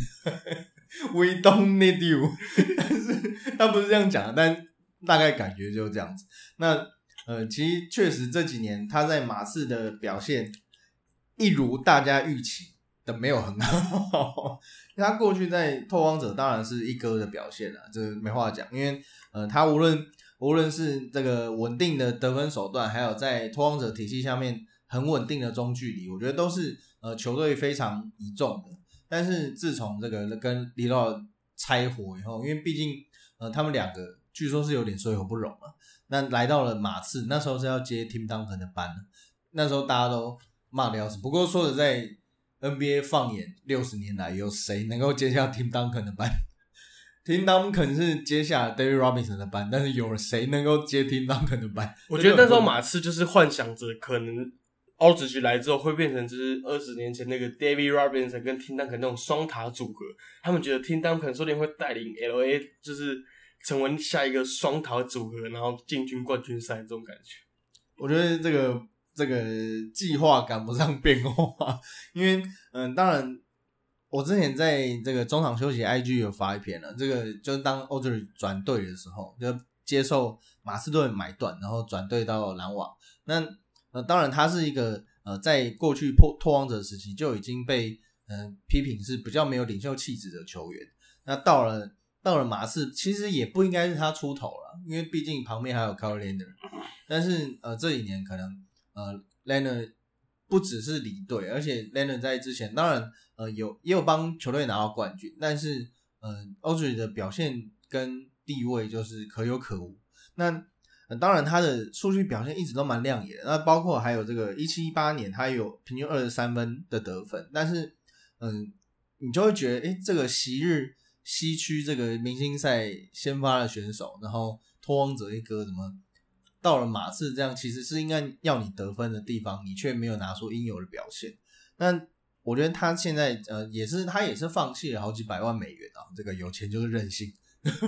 “We don't need you”，但是他不是这样讲的，但大概感觉就是这样子。那呃，其实确实这几年他在马刺的表现，一如大家预期的没有很好。他过去在拓荒者当然是一哥的表现了，这没话讲，因为呃，他无论无论是这个稳定的得分手段，还有在拓荒者体系下面很稳定的中距离，我觉得都是呃球队非常倚重的。但是自从这个跟李老拆伙以后，因为毕竟呃他们两个据说是有点水火不容了。那来到了马刺，那时候是要接 Tim Duncan 的班，那时候大家都骂的要死。不过说实在，NBA 放眼六十年来，有谁能够接下 Tim Duncan 的班？Tim Duncan 是接下 David Robinson 的班，但是有了谁能够接 Tim Duncan 的班？我觉得那时候马刺就是幻想着，可能奥子局来之后会变成就是二十年前那个 David Robinson 跟 Tim Duncan 那种双塔组合。他们觉得 Tim Duncan 说不定会带领 LA，就是。成为下一个双塔组合，然后进军冠军赛这种感觉，我觉得这个这个计划赶不上变化，因为嗯，当然我之前在这个中场休息 IG 有发一篇了，这个就是当 o d r 转队的时候，就接受马斯顿买断，然后转队到篮网。那呃，当然他是一个呃，在过去破拓荒者时期就已经被嗯批评是比较没有领袖气质的球员，那到了。到了马刺，其实也不应该是他出头了，因为毕竟旁边还有 Kawhi Leonard。但是呃，这几年可能呃 l e n n a r 不只是离队，而且 l e n n a r 在之前当然呃有也有帮球队拿到冠军，但是呃 o d r y 的表现跟地位就是可有可无。那当然他的数据表现一直都蛮亮眼，那包括还有这个一七一八年他有平均二十三分的得分，但是嗯，你就会觉得哎，这个昔日。西区这个明星赛先发的选手，然后托荒者一哥怎么到了马刺这样，其实是应该要你得分的地方，你却没有拿出应有的表现。那我觉得他现在呃也是他也是放弃了好几百万美元啊，这个有钱就是任性，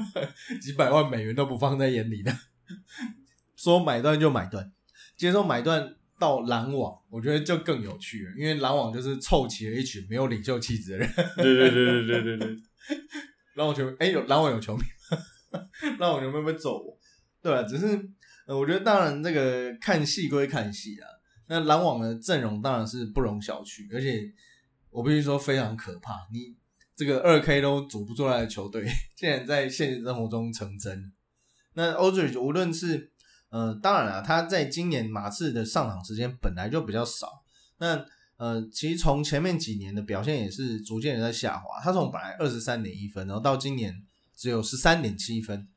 几百万美元都不放在眼里的，说买断就买断，接受买断到篮网，我觉得就更有趣了，因为篮网就是凑齐了一群没有领袖气质的人。对对对对对对对。篮 网球哎有篮网有球迷，篮网球迷会揍我？对吧？只是呃，我觉得当然这个看戏归看戏啊。那篮网的阵容当然是不容小觑，而且我必须说非常可怕。你这个二 K 都组不出来的球队，竟然在现实生活中成真。那欧 y 无论是呃，当然了，他在今年马刺的上场时间本来就比较少。那呃，其实从前面几年的表现也是逐渐的在下滑。他从本来二十三点一分，然后到今年只有十三点七分，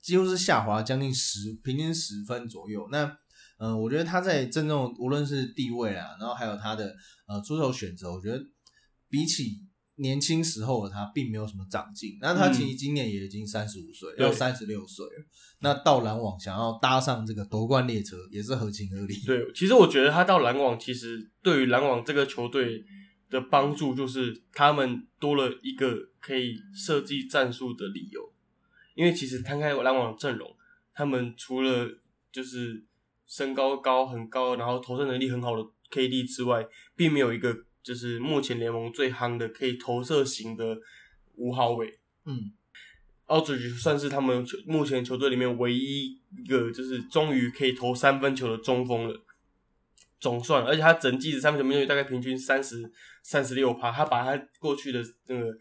几乎是下滑将近十，平均十分左右。那，呃，我觉得他在真正无论是地位啊，然后还有他的呃出手选择，我觉得比起。年轻时候的他并没有什么长进，那他其实今年也已经三十五岁，要三十六岁了。那到篮网想要搭上这个夺冠列车，也是合情合理。对，其实我觉得他到篮网，其实对于篮网这个球队的帮助，就是他们多了一个可以设计战术的理由。因为其实摊开篮网阵容，他们除了就是身高高很高，然后投射能力很好的 KD 之外，并没有一个。就是目前联盟最夯的可以投射型的五号位，嗯，奥兹就算是他们球目前球队里面唯一一个就是终于可以投三分球的中锋了。总算，而且他整季的三分球命中率大概平均三十三十六趴，他把他过去的那个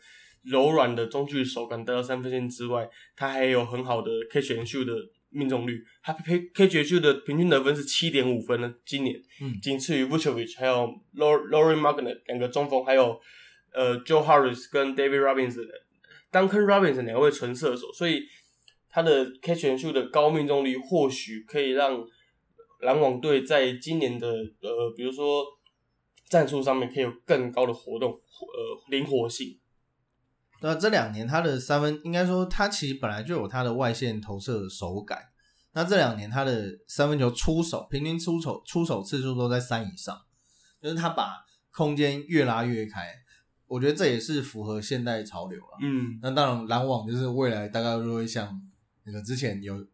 柔软的中距手感带到三分线之外，他还有很好的 catch and shoot 的。命中率，他 K K 决秀的平均得分是七点五分呢，今年，嗯，仅次于 Vucevic，还有 Laurie Martin 两个中锋，还有呃 Joe Harris 跟 David Robinson，Duncan Robinson 两位纯射手，所以他的 K 决秀的高命中率或许可以让篮网队在今年的呃，比如说战术上面可以有更高的活动，呃，灵活性。那这两年他的三分，应该说他其实本来就有他的外线投射手感。那这两年他的三分球出手，平均出手出手次数都在三以上，就是他把空间越拉越开。我觉得这也是符合现代潮流了。嗯，那当然篮网就是未来大概就会像那个之前有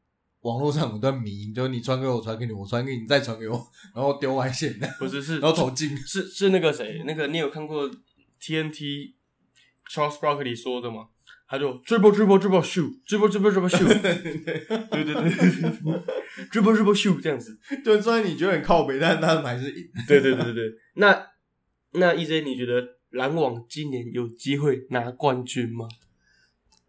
网络上有段迷音，就是你传给我，传给你，我传给你，再传给我，然后丢外线的，不是是然后投进。是是那个谁，那个你有看过 TNT Charles Barkley 说的吗？他就 dribble dribble dribble shoot dribble dribble dribble shoot，对对对，dribble dribble shoot 这样子，就虽然你觉得很靠北，但是他们还是赢。对对对对对。那那 EJ 你觉得篮网今年有机会拿冠军吗？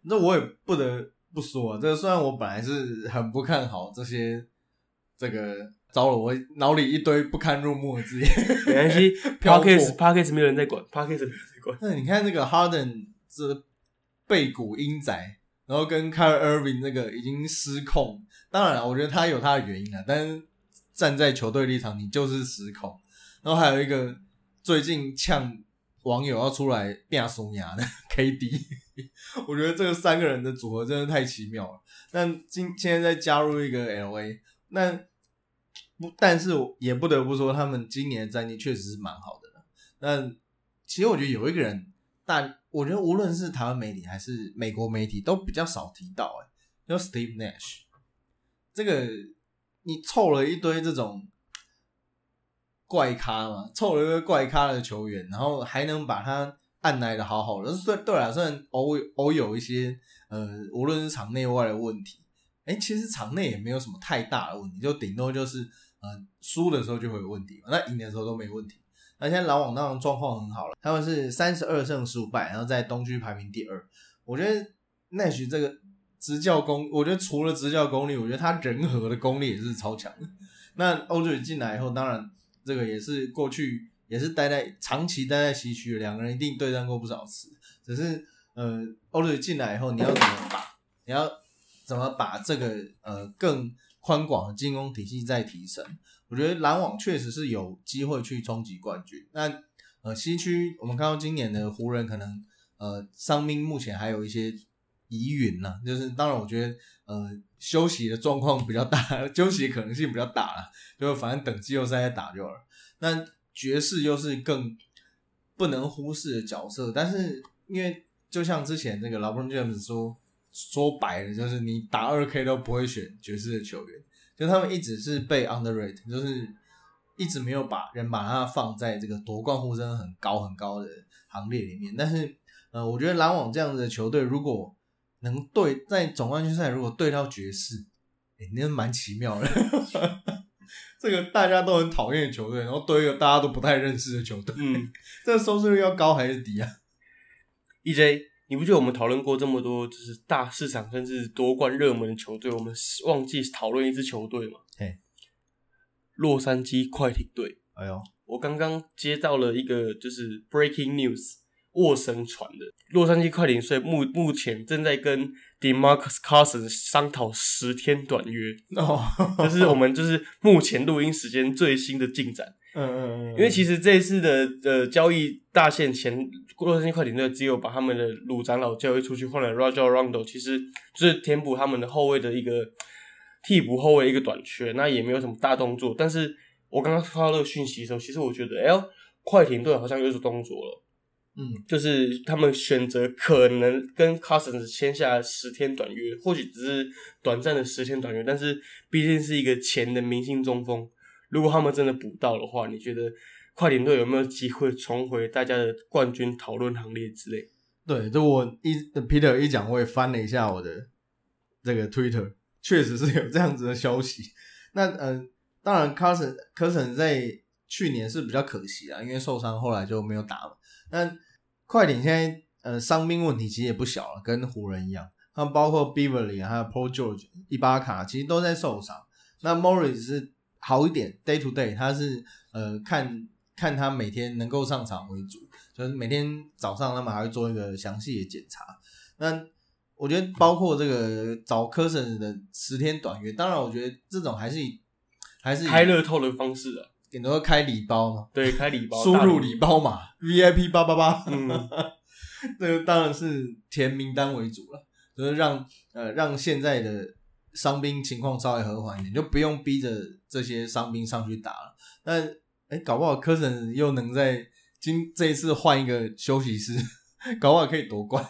那我也不得不说、啊，这个虽然我本来是很不看好这些，这个糟了，我脑里一堆不堪入目的字眼。没关系，Parkes Parkes 没有人在管，Parkes 那你看这个 Harden 这背骨鹰仔，然后跟 Kyrie Irving 那个已经失控。当然了，我觉得他有他的原因啊，但是站在球队立场，你就是失控。然后还有一个最近呛网友要出来变松牙的 KD，我觉得这个三个人的组合真的太奇妙了。但今现在再加入一个 LA，那不，但是也不得不说，他们今年的战绩确实是蛮好的了。那其实我觉得有一个人，但我觉得无论是台湾媒体还是美国媒体都比较少提到、欸，叫 Steve Nash。这个你凑了一堆这种怪咖嘛，凑了一个怪咖的球员，然后还能把他按来的好好的，虽对啊，虽然偶偶有一些呃，无论是场内外的问题，哎、其实场内也没有什么太大的问题，就顶多就是呃输的时候就会有问题嘛，那赢的时候都没问题。那现在篮网当然状况很好了，他们是三十二胜十五败，然后在东区排名第二。我觉得奈许这个执教功，我觉得除了执教功力，我觉得他人和的功力也是超强的。那欧队进来以后，当然这个也是过去也是待在长期待在西区，两个人一定对战过不少次。只是呃，欧队进来以后，你要怎么把你要怎么把这个呃更宽广的进攻体系再提升？我觉得篮网确实是有机会去冲击冠军。那呃，西区我们看到今年的湖人可能呃伤兵目前还有一些疑云呐、就是当然我觉得呃休息的状况比较大，休息可能性比较大了，就反正等季后赛再打就好了。那爵士又是更不能忽视的角色，但是因为就像之前那个 LeBron James 说说白了，就是你打二 K 都不会选爵士的球员。就他们一直是被 underrate，就是一直没有把人把它放在这个夺冠呼声很高很高的行列里面。但是，呃，我觉得篮网这样子的球队，如果能对在总冠军赛如果对到爵士，哎、那蛮奇妙的。这个大家都很讨厌的球队，然后对一个大家都不太认识的球队，嗯 这个收视率要高还是低啊？，EJ，你不觉得我们讨论过这么多就是大市场甚至夺冠热门的球队，我们忘记讨论一支球队吗？嘿，洛杉矶快艇队。哎呦，我刚刚接到了一个就是 breaking news，沃神传的，洛杉矶快艇队目目前正在跟 Demarcus Cousins 商讨十天短约，哦，这是我们就是目前录音时间最新的进展。嗯嗯嗯，因为其实这一次的呃交易大限前，洛杉矶快艇队只有把他们的鲁长老交易出去，换了 Rajon Rondo，其实就是填补他们的后卫的一个替补后卫一个短缺，那也没有什么大动作。但是我刚刚看到这个讯息的时候，其实我觉得，哎呦，快艇队好像有所动作了，嗯就是他们选择可能跟 Cousins 签下十天短约，或许只是短暂的十天短约，但是毕竟是一个前的明星中锋。如果他们真的补到的话，你觉得快艇队有没有机会重回大家的冠军讨论行列之类？对，就我一 Peter 一讲，我也翻了一下我的这个 Twitter，确实是有这样子的消息。那呃，当然 Carson Carson 在去年是比较可惜啊，因为受伤，后来就没有打了。那快艇现在呃伤兵问题其实也不小了，跟湖人一样，他包括 Beverly 还有 Paul George、伊巴卡其实都在受伤。那 Morris 是好一点，day to day，他是呃看看他每天能够上场为主，就是每天早上他们还会做一个详细的检查。那我觉得包括这个找科森的十天短约，当然我觉得这种还是以还是以开乐透的方式啊，顶多开礼包嘛，对，开礼包，输入礼包嘛，VIP 八八八，嗯，这个当然是填名单为主了，就是让呃让现在的伤兵情况稍微和缓一点，就不用逼着这些伤兵上去打了。那哎，搞不好科森又能在今这一次换一个休息室，搞不好可以夺冠。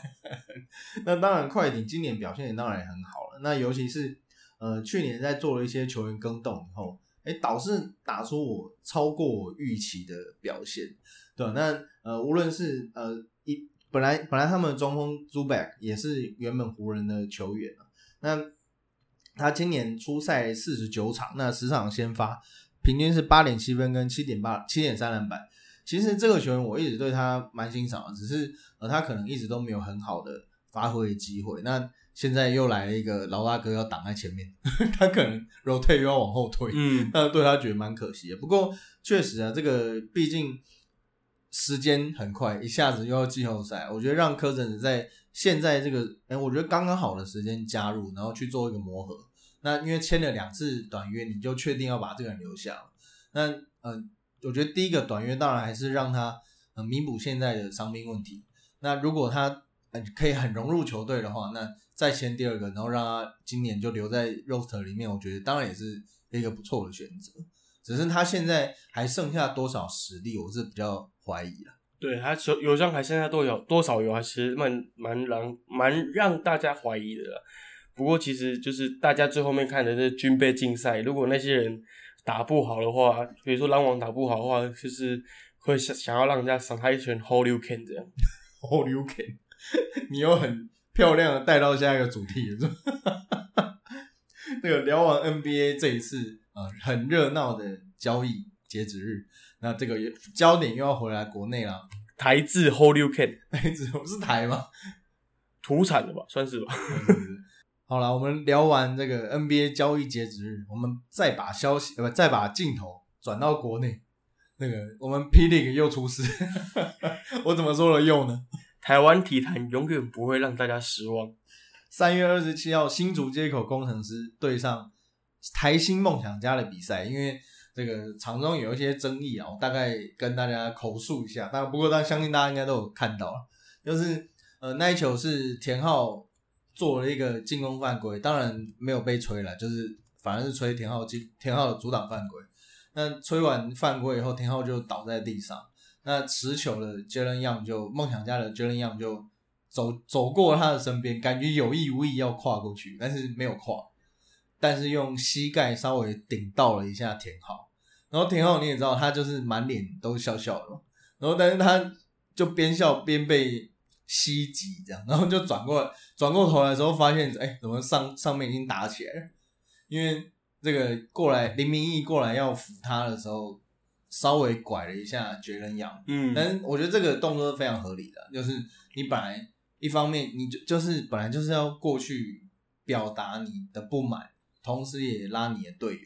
那当然，快艇今年表现也当然也很好了。那尤其是呃去年在做了一些球员更动以后，哎，导致打出我超过我预期的表现。对，那呃无论是呃一本来本来他们中锋 Zuback 也是原本湖人的球员，那他今年出赛四十九场，那十场先发，平均是八点七分跟七点八七点三篮板。其实这个球员我一直对他蛮欣赏的，只是呃他可能一直都没有很好的发挥机会。那现在又来了一个老大哥要挡在前面，他可能 rotate 又要往后退，嗯，那对他觉得蛮可惜的。不过确实啊，这个毕竟时间很快，一下子又要季后赛，我觉得让科森在现在这个哎，我觉得刚刚好的时间加入，然后去做一个磨合。那因为签了两次短约，你就确定要把这个人留下。那嗯。我觉得第一个短约当然还是让他呃弥补现在的伤病问题。那如果他呃可以很融入球队的话，那再签第二个，然后让他今年就留在 roster 里面，我觉得当然也是一个不错的选择。只是他现在还剩下多少实力，我是比较怀疑了。对他有有伤还剩下多少多少有，还是蛮蛮让蛮让大家怀疑的。不过其实就是大家最后面看的是军备竞赛，如果那些人。打不好的话，比如说篮网打不好的话，就是会想想要让人家赏他一拳 Hold you can 这样，Hold you can，你又很漂亮的带到下一个主题了，那个聊完 NBA 这一次啊，很热闹的交易截止日，那这个焦点又要回来国内了，台制 Hold you can，台制是台吗？土产的吧，算是吧。好了，我们聊完这个 NBA 交易截止日，我们再把消息呃不，再把镜头转到国内。那个我们 P League 又出事，我怎么说了又呢？台湾体坛永远不会让大家失望。三月二十七号，新竹接口工程师对上台新梦想家的比赛，因为这个场中有一些争议啊，我大概跟大家口述一下。但不过，但相信大家应该都有看到了，就是呃那一球是田浩。做了一个进攻犯规，当然没有被吹了，就是反而是吹田浩进田浩的阻挡犯规。那吹完犯规以后，田浩就倒在地上。那持球的 Jalen Young 就梦想家的 Jalen Young 就走走过他的身边，感觉有意无意要跨过去，但是没有跨，但是用膝盖稍微顶到了一下田浩。然后田浩你也知道，他就是满脸都笑笑的，然后但是他就边笑边被。袭击这样，然后就转过转过头来之后，发现哎，怎么上上面已经打起来了？因为这个过来林明义过来要扶他的时候，稍微拐了一下绝人样。嗯，但是我觉得这个动作是非常合理的，就是你本来一方面你就就是本来就是要过去表达你的不满，同时也拉你的队友，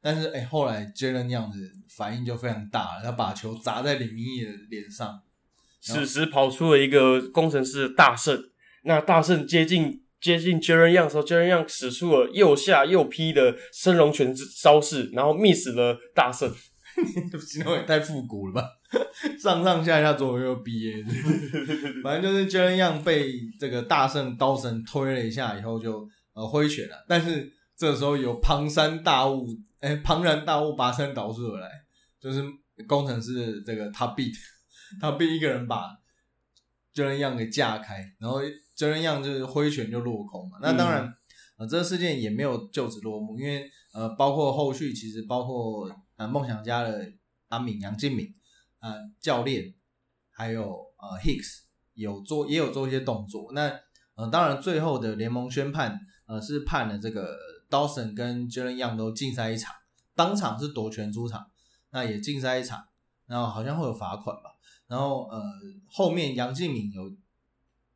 但是哎，后来绝人样子反应就非常大了，他把球砸在李明义的脸上。此时跑出了一个工程师的大圣，那大圣接近接近 Jaren Young 时候，Jaren Young 使出了右下右劈的升龙拳招式，然后 miss 了大圣。形容也太复古了吧？上上下下左右右逼，反正就是 Jaren Young 被这个大圣刀神推了一下以后就呃挥拳了，但是这时候有庞山大物，哎，庞然大物拔山倒树而来，就是工程师这个他 beat。他必一个人把真人样给架开，然后真人样就是挥拳就落空嘛。那当然，呃，这个事件也没有就此落幕，因为呃，包括后续其实包括呃梦想家的阿敏杨敬敏呃教练，还有呃 Hicks 有做也有做一些动作。那呃，当然最后的联盟宣判呃是判了这个 Dawson 跟真人样都禁赛一场，当场是夺权出场，那也禁赛一场，然后好像会有罚款吧。然后呃，后面杨敬敏有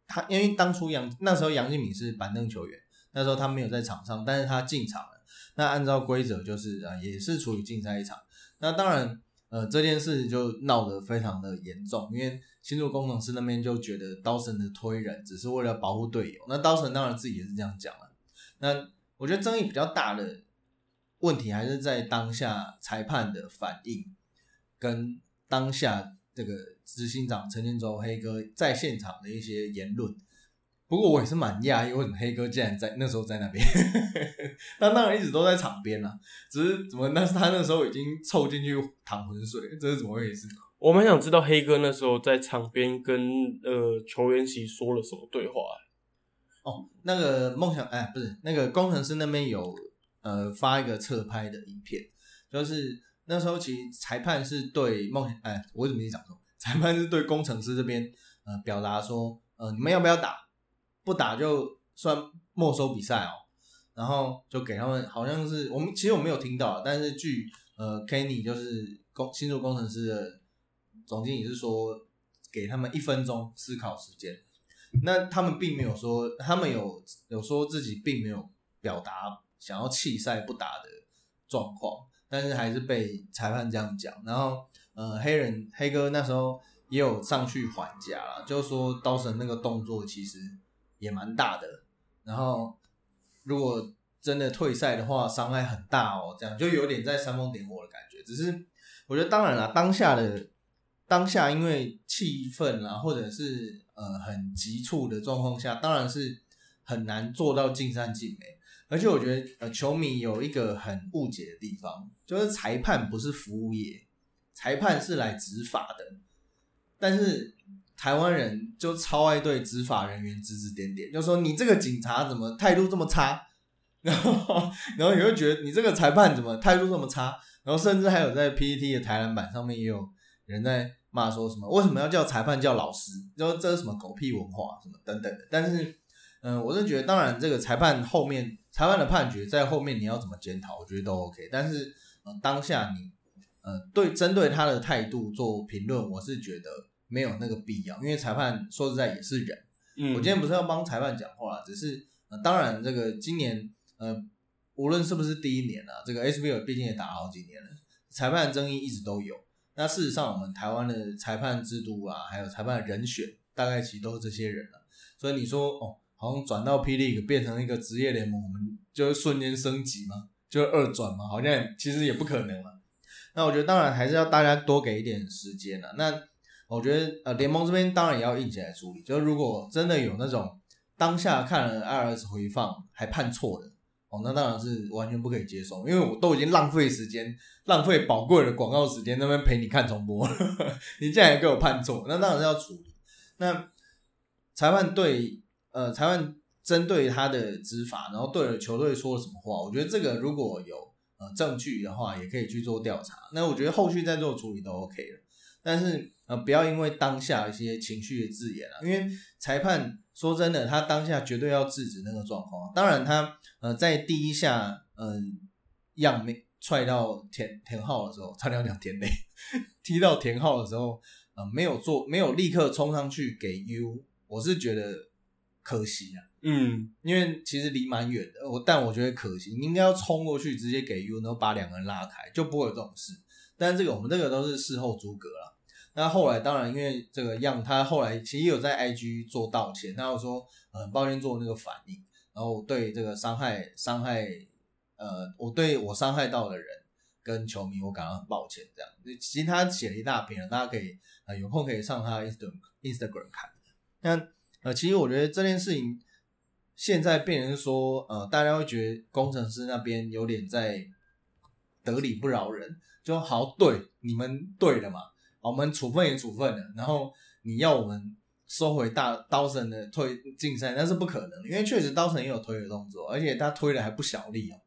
他，因为当初杨那时候杨敬敏是板凳球员，那时候他没有在场上，但是他进场了。那按照规则就是啊，也是处于禁赛一场。那当然呃，这件事就闹得非常的严重，因为新竹工程师那边就觉得刀神的推人只是为了保护队友。那刀神当然自己也是这样讲了。那我觉得争议比较大的问题还是在当下裁判的反应跟当下这个。执行长陈建州黑哥在现场的一些言论，不过我也是蛮讶异，为什么黑哥竟然在那时候在那边？他当然一直都在场边啦，只是怎么？但是他那时候已经凑进去躺浑水，这是怎么回事？我蛮想知道黑哥那时候在场边跟呃球员席说了什么对话，哦，那个梦想哎，不是那个工程师那边有呃发一个侧拍的影片，就是那时候其实裁判是对梦想哎，我怎么没讲错？裁判是对工程师这边呃表达说，呃你们要不要打？不打就算没收比赛哦。然后就给他们好像是我们其实我没有听到，但是据呃 Kenny 就是工新竹工程师的总经理是说给他们一分钟思考时间。那他们并没有说，他们有有说自己并没有表达想要弃赛不打的状况，但是还是被裁判这样讲。然后，呃，黑人黑哥那时候也有上去还价了，就说刀神那个动作其实也蛮大的。然后，如果真的退赛的话，伤害很大哦，这样就有点在煽风点火的感觉。只是我觉得，当然了，当下的当下因为气氛啊，或者是。呃，很急促的状况下，当然是很难做到尽善尽美。而且我觉得，呃，球迷有一个很误解的地方，就是裁判不是服务业，裁判是来执法的。但是台湾人就超爱对执法人员指指点点，就说你这个警察怎么态度这么差，然后，然后你会觉得你这个裁判怎么态度这么差，然后甚至还有在 PPT 的台篮板上面也有人在。骂说什么？为什么要叫裁判叫老师？说这是什么狗屁文化？什么等等的。但是，嗯，我是觉得，当然，这个裁判后面裁判的判决在后面你要怎么检讨，我觉得都 OK。但是，呃，当下你，呃，对针对他的态度做评论，我是觉得没有那个必要。因为裁判说实在也是人。嗯。我今天不是要帮裁判讲话，只是，呃，当然，这个今年，呃，无论是不是第一年啊，这个 SBL 毕竟也打了好几年了，裁判争议一直都有。那事实上，我们台湾的裁判制度啊，还有裁判人选，大概其实都是这些人了。所以你说哦，好像转到霹雳变成一个职业联盟，我们就会瞬间升级吗？就是二转吗？好像其实也不可能了。那我觉得当然还是要大家多给一点时间了。那我觉得呃，联盟这边当然也要硬起来处理。就如果真的有那种当下看了 IRS 回放还判错的。哦，那当然是完全不可以接受，因为我都已经浪费时间、浪费宝贵的广告时间那边陪你看重播了，你竟然给我判错，那当然是要处理。那裁判对呃裁判针对他的执法，然后对了球队说了什么话，我觉得这个如果有呃证据的话，也可以去做调查。那我觉得后续再做处理都 OK 了。但是呃不要因为当下一些情绪的字眼啊，因为裁判。说真的，他当下绝对要制止那个状况。当然，他呃在第一下嗯样没踹到田田浩的时候，差点讲田雷 踢到田浩的时候，呃没有做没有立刻冲上去给 U，我是觉得可惜啊。嗯，因为其实离蛮远的，我但我觉得可惜，你应该要冲过去直接给 U，然后把两个人拉开，就不会有这种事。但这个我们这个都是事后诸葛了。那后来当然，因为这个样，他后来其实有在 IG 做道歉，他有说很抱歉做那个反应，然后对这个伤害伤害，呃，我对我伤害到的人跟球迷，我感到很抱歉。这样，其实他写了一大篇，大家可以呃有空可以上他 Instagram Instagram 看。那呃，其实我觉得这件事情现在变成说，呃，大家会觉得工程师那边有点在得理不饶人，就好对你们对了嘛。我们处分也处分了，然后你要我们收回大刀神的退竞赛，那是不可能，因为确实刀神也有推的动作，而且他推的还不小力哦。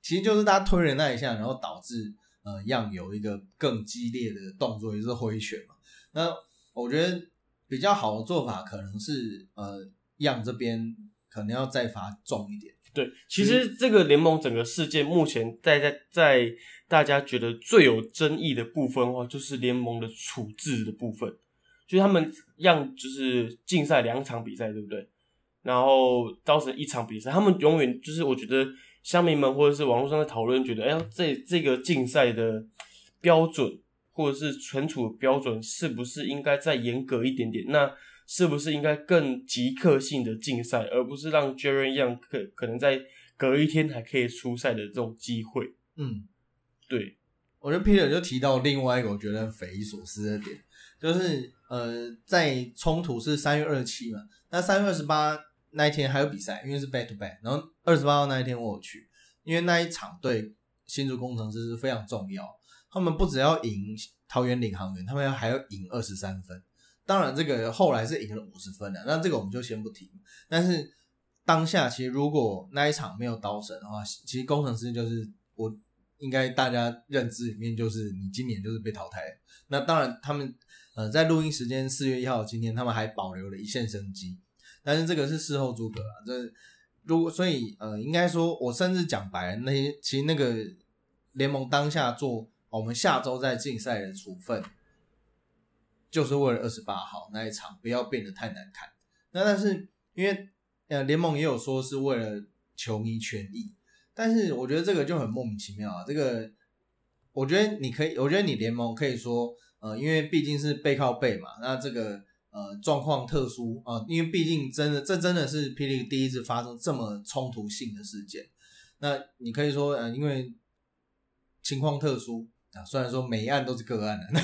其实就是他推了那一下，然后导致呃样有一个更激烈的动作，也是挥拳嘛。那我觉得比较好的做法可能是呃样这边可能要再罚重一点。对，其实这个联盟整个事件目前在在在。大家觉得最有争议的部分的话，就是联盟的处置的部分，就是他们让就是竞赛两场比赛，对不对？然后造成一场比赛，他们永远就是我觉得乡民们或者是网络上在讨论，觉得哎，这这个竞赛的标准或者是存储标准是不是应该再严格一点点？那是不是应该更即刻性的竞赛，而不是让 Jaren Young 可可能在隔一天还可以出赛的这种机会？嗯。对，我觉得 Peter 就提到另外一个我觉得匪夷所思的点，就是呃，在冲突是三月二十七嘛，那三月二十八那一天还有比赛，因为是 back to back，然后二十八号那一天我有去，因为那一场对新竹工程师是非常重要，他们不只要赢桃园领航员，他们要还要赢二十三分，当然这个后来是赢了五十分的，那这个我们就先不提，但是当下其实如果那一场没有刀神的话，其实工程师就是我应该大家认知里面就是你今年就是被淘汰。那当然他们呃在录音时间四月一号今天他们还保留了一线生机，但是这个是事后诸葛啊，这如果所以呃应该说我甚至讲白了那些其实那个联盟当下做我们下周在竞赛的处分，就是为了二十八号那一场不要变得太难看。那但是因为呃联盟也有说是为了球迷权益，但是我觉得这个就很莫名其妙啊。这个我觉得你可以，我觉得你联盟可以说呃，因为毕竟是背靠背嘛，那这个呃状况特殊啊、因为毕竟真的这真的是霹雳第一次发生这么冲突性的事件。那你可以说呃，因为情况特殊。啊，虽然说每一案都是个案的，那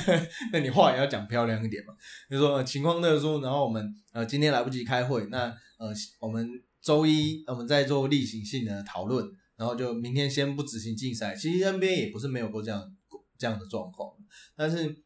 那你话也要讲漂亮一点嘛。就说、情况特殊，然后我们呃今天来不及开会，那呃我们周一我们再做例行性的讨论，然后就明天先不执行竞赛。其实 NBA 也不是没有过这样这样的状况，但是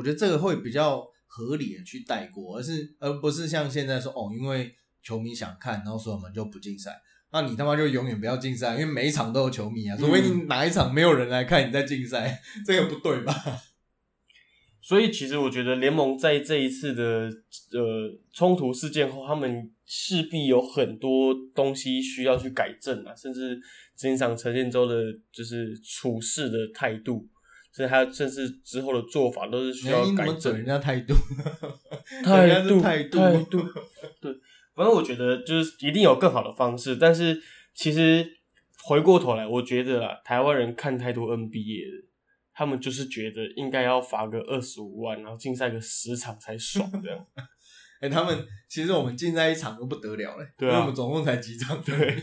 我觉得这个会比较合理的去带过，而是而不是像现在说哦，因为球迷想看，然后所以我们就不竞赛。那你他妈就永远不要竞赛，因为每一场都有球迷啊，除非你哪一场没有人来看你在竞赛，这个不对吧？所以其实我觉得联盟在这一次的呃冲突事件后，他们势必有很多东西需要去改正啊，甚至执行长陈建州的就是处事的态度，甚至还有甚至之后的做法都是需要怎改正人。家态度？态度态度态度，对，反正我觉得就是一定有更好的方式，但是其实回过头来，我觉得啊，台湾人看太多 NBA 了，他们就是觉得应该要罚个二十五万，然后竞赛个十场才爽这样。哎、他们其实我们竞赛一场都不得了嘞，对啊因为我们总共才几场，对，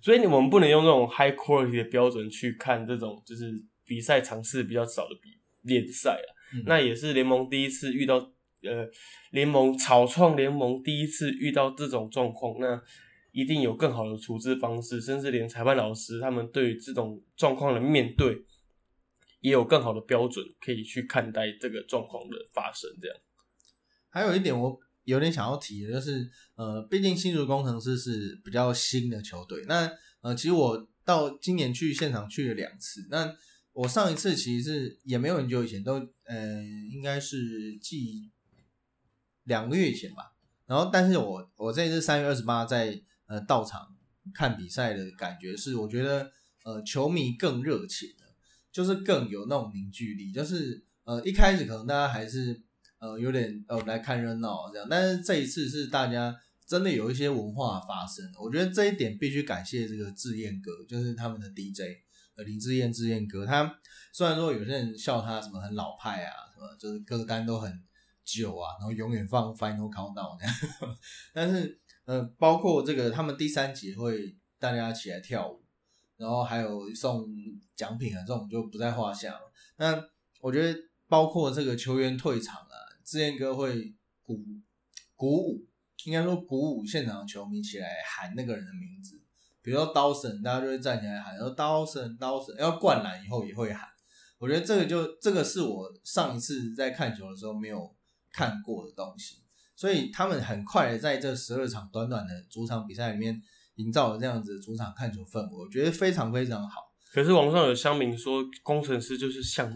所以我们不能用那种 high quality 的标准去看这种就是比赛场次比较少的比联赛啊。嗯那也是联盟第一次遇到，呃，联盟草创联盟第一次遇到这种状况，那一定有更好的处置方式，甚至连裁判老师他们对于这种状况的面对，也有更好的标准可以去看待这个状况的发生。这样，还有一点我有点想要提的就是，呃，毕竟新竹工程师是比较新的球队，那呃，其实我到今年去现场去了两次，那我上一次其实是也没有很久以前，都呃应该是记两个月以前吧。然后，但是我我这次三月二十八在呃到场看比赛的感觉是，我觉得呃球迷更热情的，就是更有那种凝聚力，就是呃一开始可能大家还是呃有点呃来看热闹这样，但是这一次是大家真的有一些文化发生，我觉得这一点必须感谢这个志燕哥，就是他们的 DJ 呃林志燕志燕哥，他虽然说有些人笑他什么很老派啊，什么就是歌单都很久啊，然后永远放 Final Countdown 这样，但是呃包括这个他们第三节会大家起来跳舞。然后还有送奖品啊，这种就不在话下了。那我觉得包括这个球员退场啊，志燕哥会鼓鼓舞，应该说鼓舞现场的球迷起来喊那个人的名字，比如说刀神，大家就会站起来喊，然后刀神刀神，要灌篮以后也会喊。我觉得这个就这个是我上一次在看球的时候没有看过的东西，所以他们很快的在这十二场短短的主场比赛里面。营造了这样子的主场看球氛围，我觉得非常非常好。可是网上有乡民说，工程师就是像你，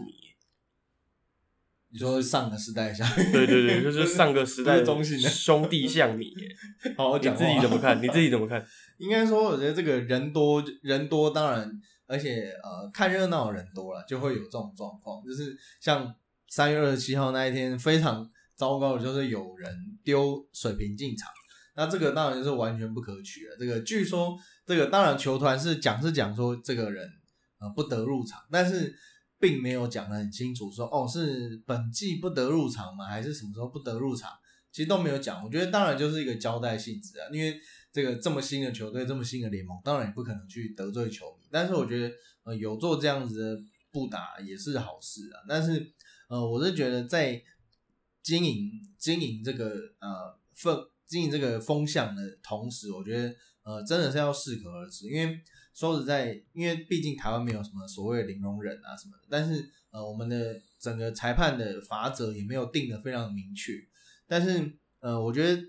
你说上个时代像，对对对，就是上个时代中性的兄弟像你，你好好讲话自己怎么看？你自己怎么看？应该说，我觉得这个人多人多，当然，而且呃，看热闹的人多了，就会有这种状况。就是像三月二十七号那一天，非常糟糕的就是有人丢水瓶进场，那这个当然就是完全不可取了。这个据说，这个当然球团是讲是讲说这个人呃不得入场，但是并没有讲得很清楚说哦是本季不得入场吗？还是什么时候不得入场？其实都没有讲。我觉得当然就是一个交代性质啊，因为这个这么新的球队，这么新的联盟，当然也不可能去得罪球迷。但是我觉得呃有做这样子的不打也是好事啊。但是呃我是觉得在经营经营这个呃氛经营这个风向的同时，我觉得呃真的是要适可而止，因为说实在，因为毕竟台湾没有什么所谓零容忍啊什么的，但是呃我们的整个裁判的法则也没有定的非常明确，但是呃我觉得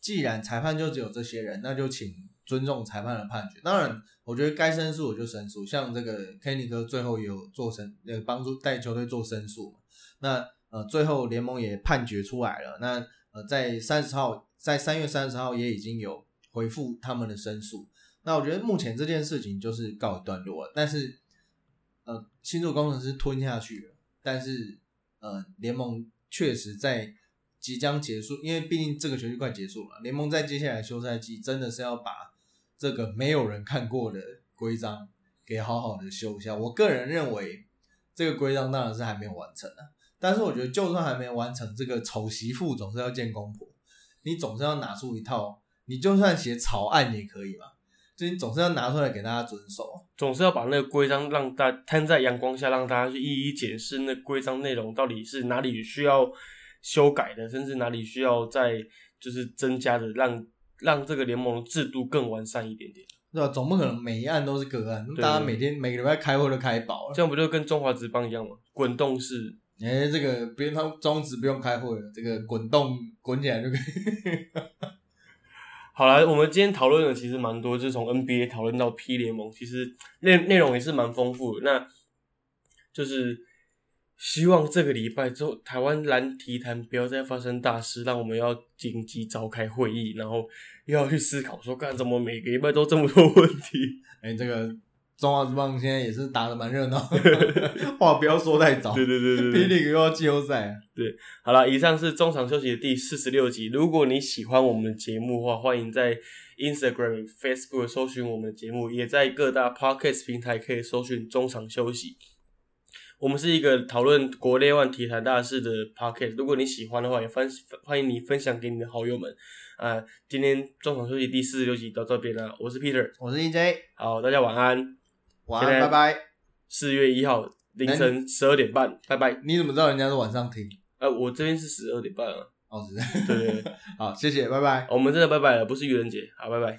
既然裁判就只有这些人，那就请尊重裁判的判决。当然，我觉得该申诉我就申诉，像这个 Kenny 哥最后也有做申，呃，帮助带球队做申诉。那呃，最后联盟也判决出来了。那呃，在三十号，在三月三十号也已经有回复他们的申诉。那我觉得目前这件事情就是告一段落了。但是呃，星座工程师吞下去了，但是呃，联盟确实在即将结束，因为毕竟这个球季快结束了，联盟在接下来休赛季真的是要把这个没有人看过的规章给好好的修一下。我个人认为，这个规章当然是还没有完成的。但是我觉得，就算还没完成，这个丑媳妇总是要见公婆，你总是要拿出一套，你就算写草案也可以嘛，就你总是要拿出来给大家遵守，总是要把那个规章让大摊在阳光下，让大家去一一解释那规章内容到底是哪里需要修改的，甚至哪里需要再就是增加的，让让这个联盟制度更完善一点点，对吧？总不可能每一案都是个案，大家每天每个礼拜开会都开饱了，这样不就跟中华职棒一样吗？滚动式。哎，这个不用他中职不用开会了，这个滚动滚起来就可以。好了，我们今天讨论的其实蛮多，就是从 NBA 讨论到 P 联盟，其实内内容也是蛮丰富的。那就是希望这个礼拜之后，台湾篮体坛不要再发生大事，让我们要紧急召开会议，然后又要去思考说，干怎么每个礼拜都这么多问题？哎，这个。中华之棒现在也是打的蛮热闹，话不要说太早。对对对对霹雳又要季后赛。对，好了，以上是中场休息的第四十六集。如果你喜欢我们的节目的话，欢迎在 Instagram、Facebook 搜寻我们的节目，也在各大 Podcast 平台可以搜寻中场休息。我们是一个讨论国内外体坛大事的 Podcast。如果你喜欢的话，也分欢迎你分享给你的好友们。啊，今天中场休息第四十六集到这边了。我是 Peter，我是 EJ。好，大家晚安。晚安，拜拜。四月一号凌晨十二点半，拜拜。你怎么知道人家是晚上听？呃，我这边是十二点半啊。哦，是。对对对，好，谢谢，拜拜。我们真的拜拜了，不是愚人节。好，拜拜。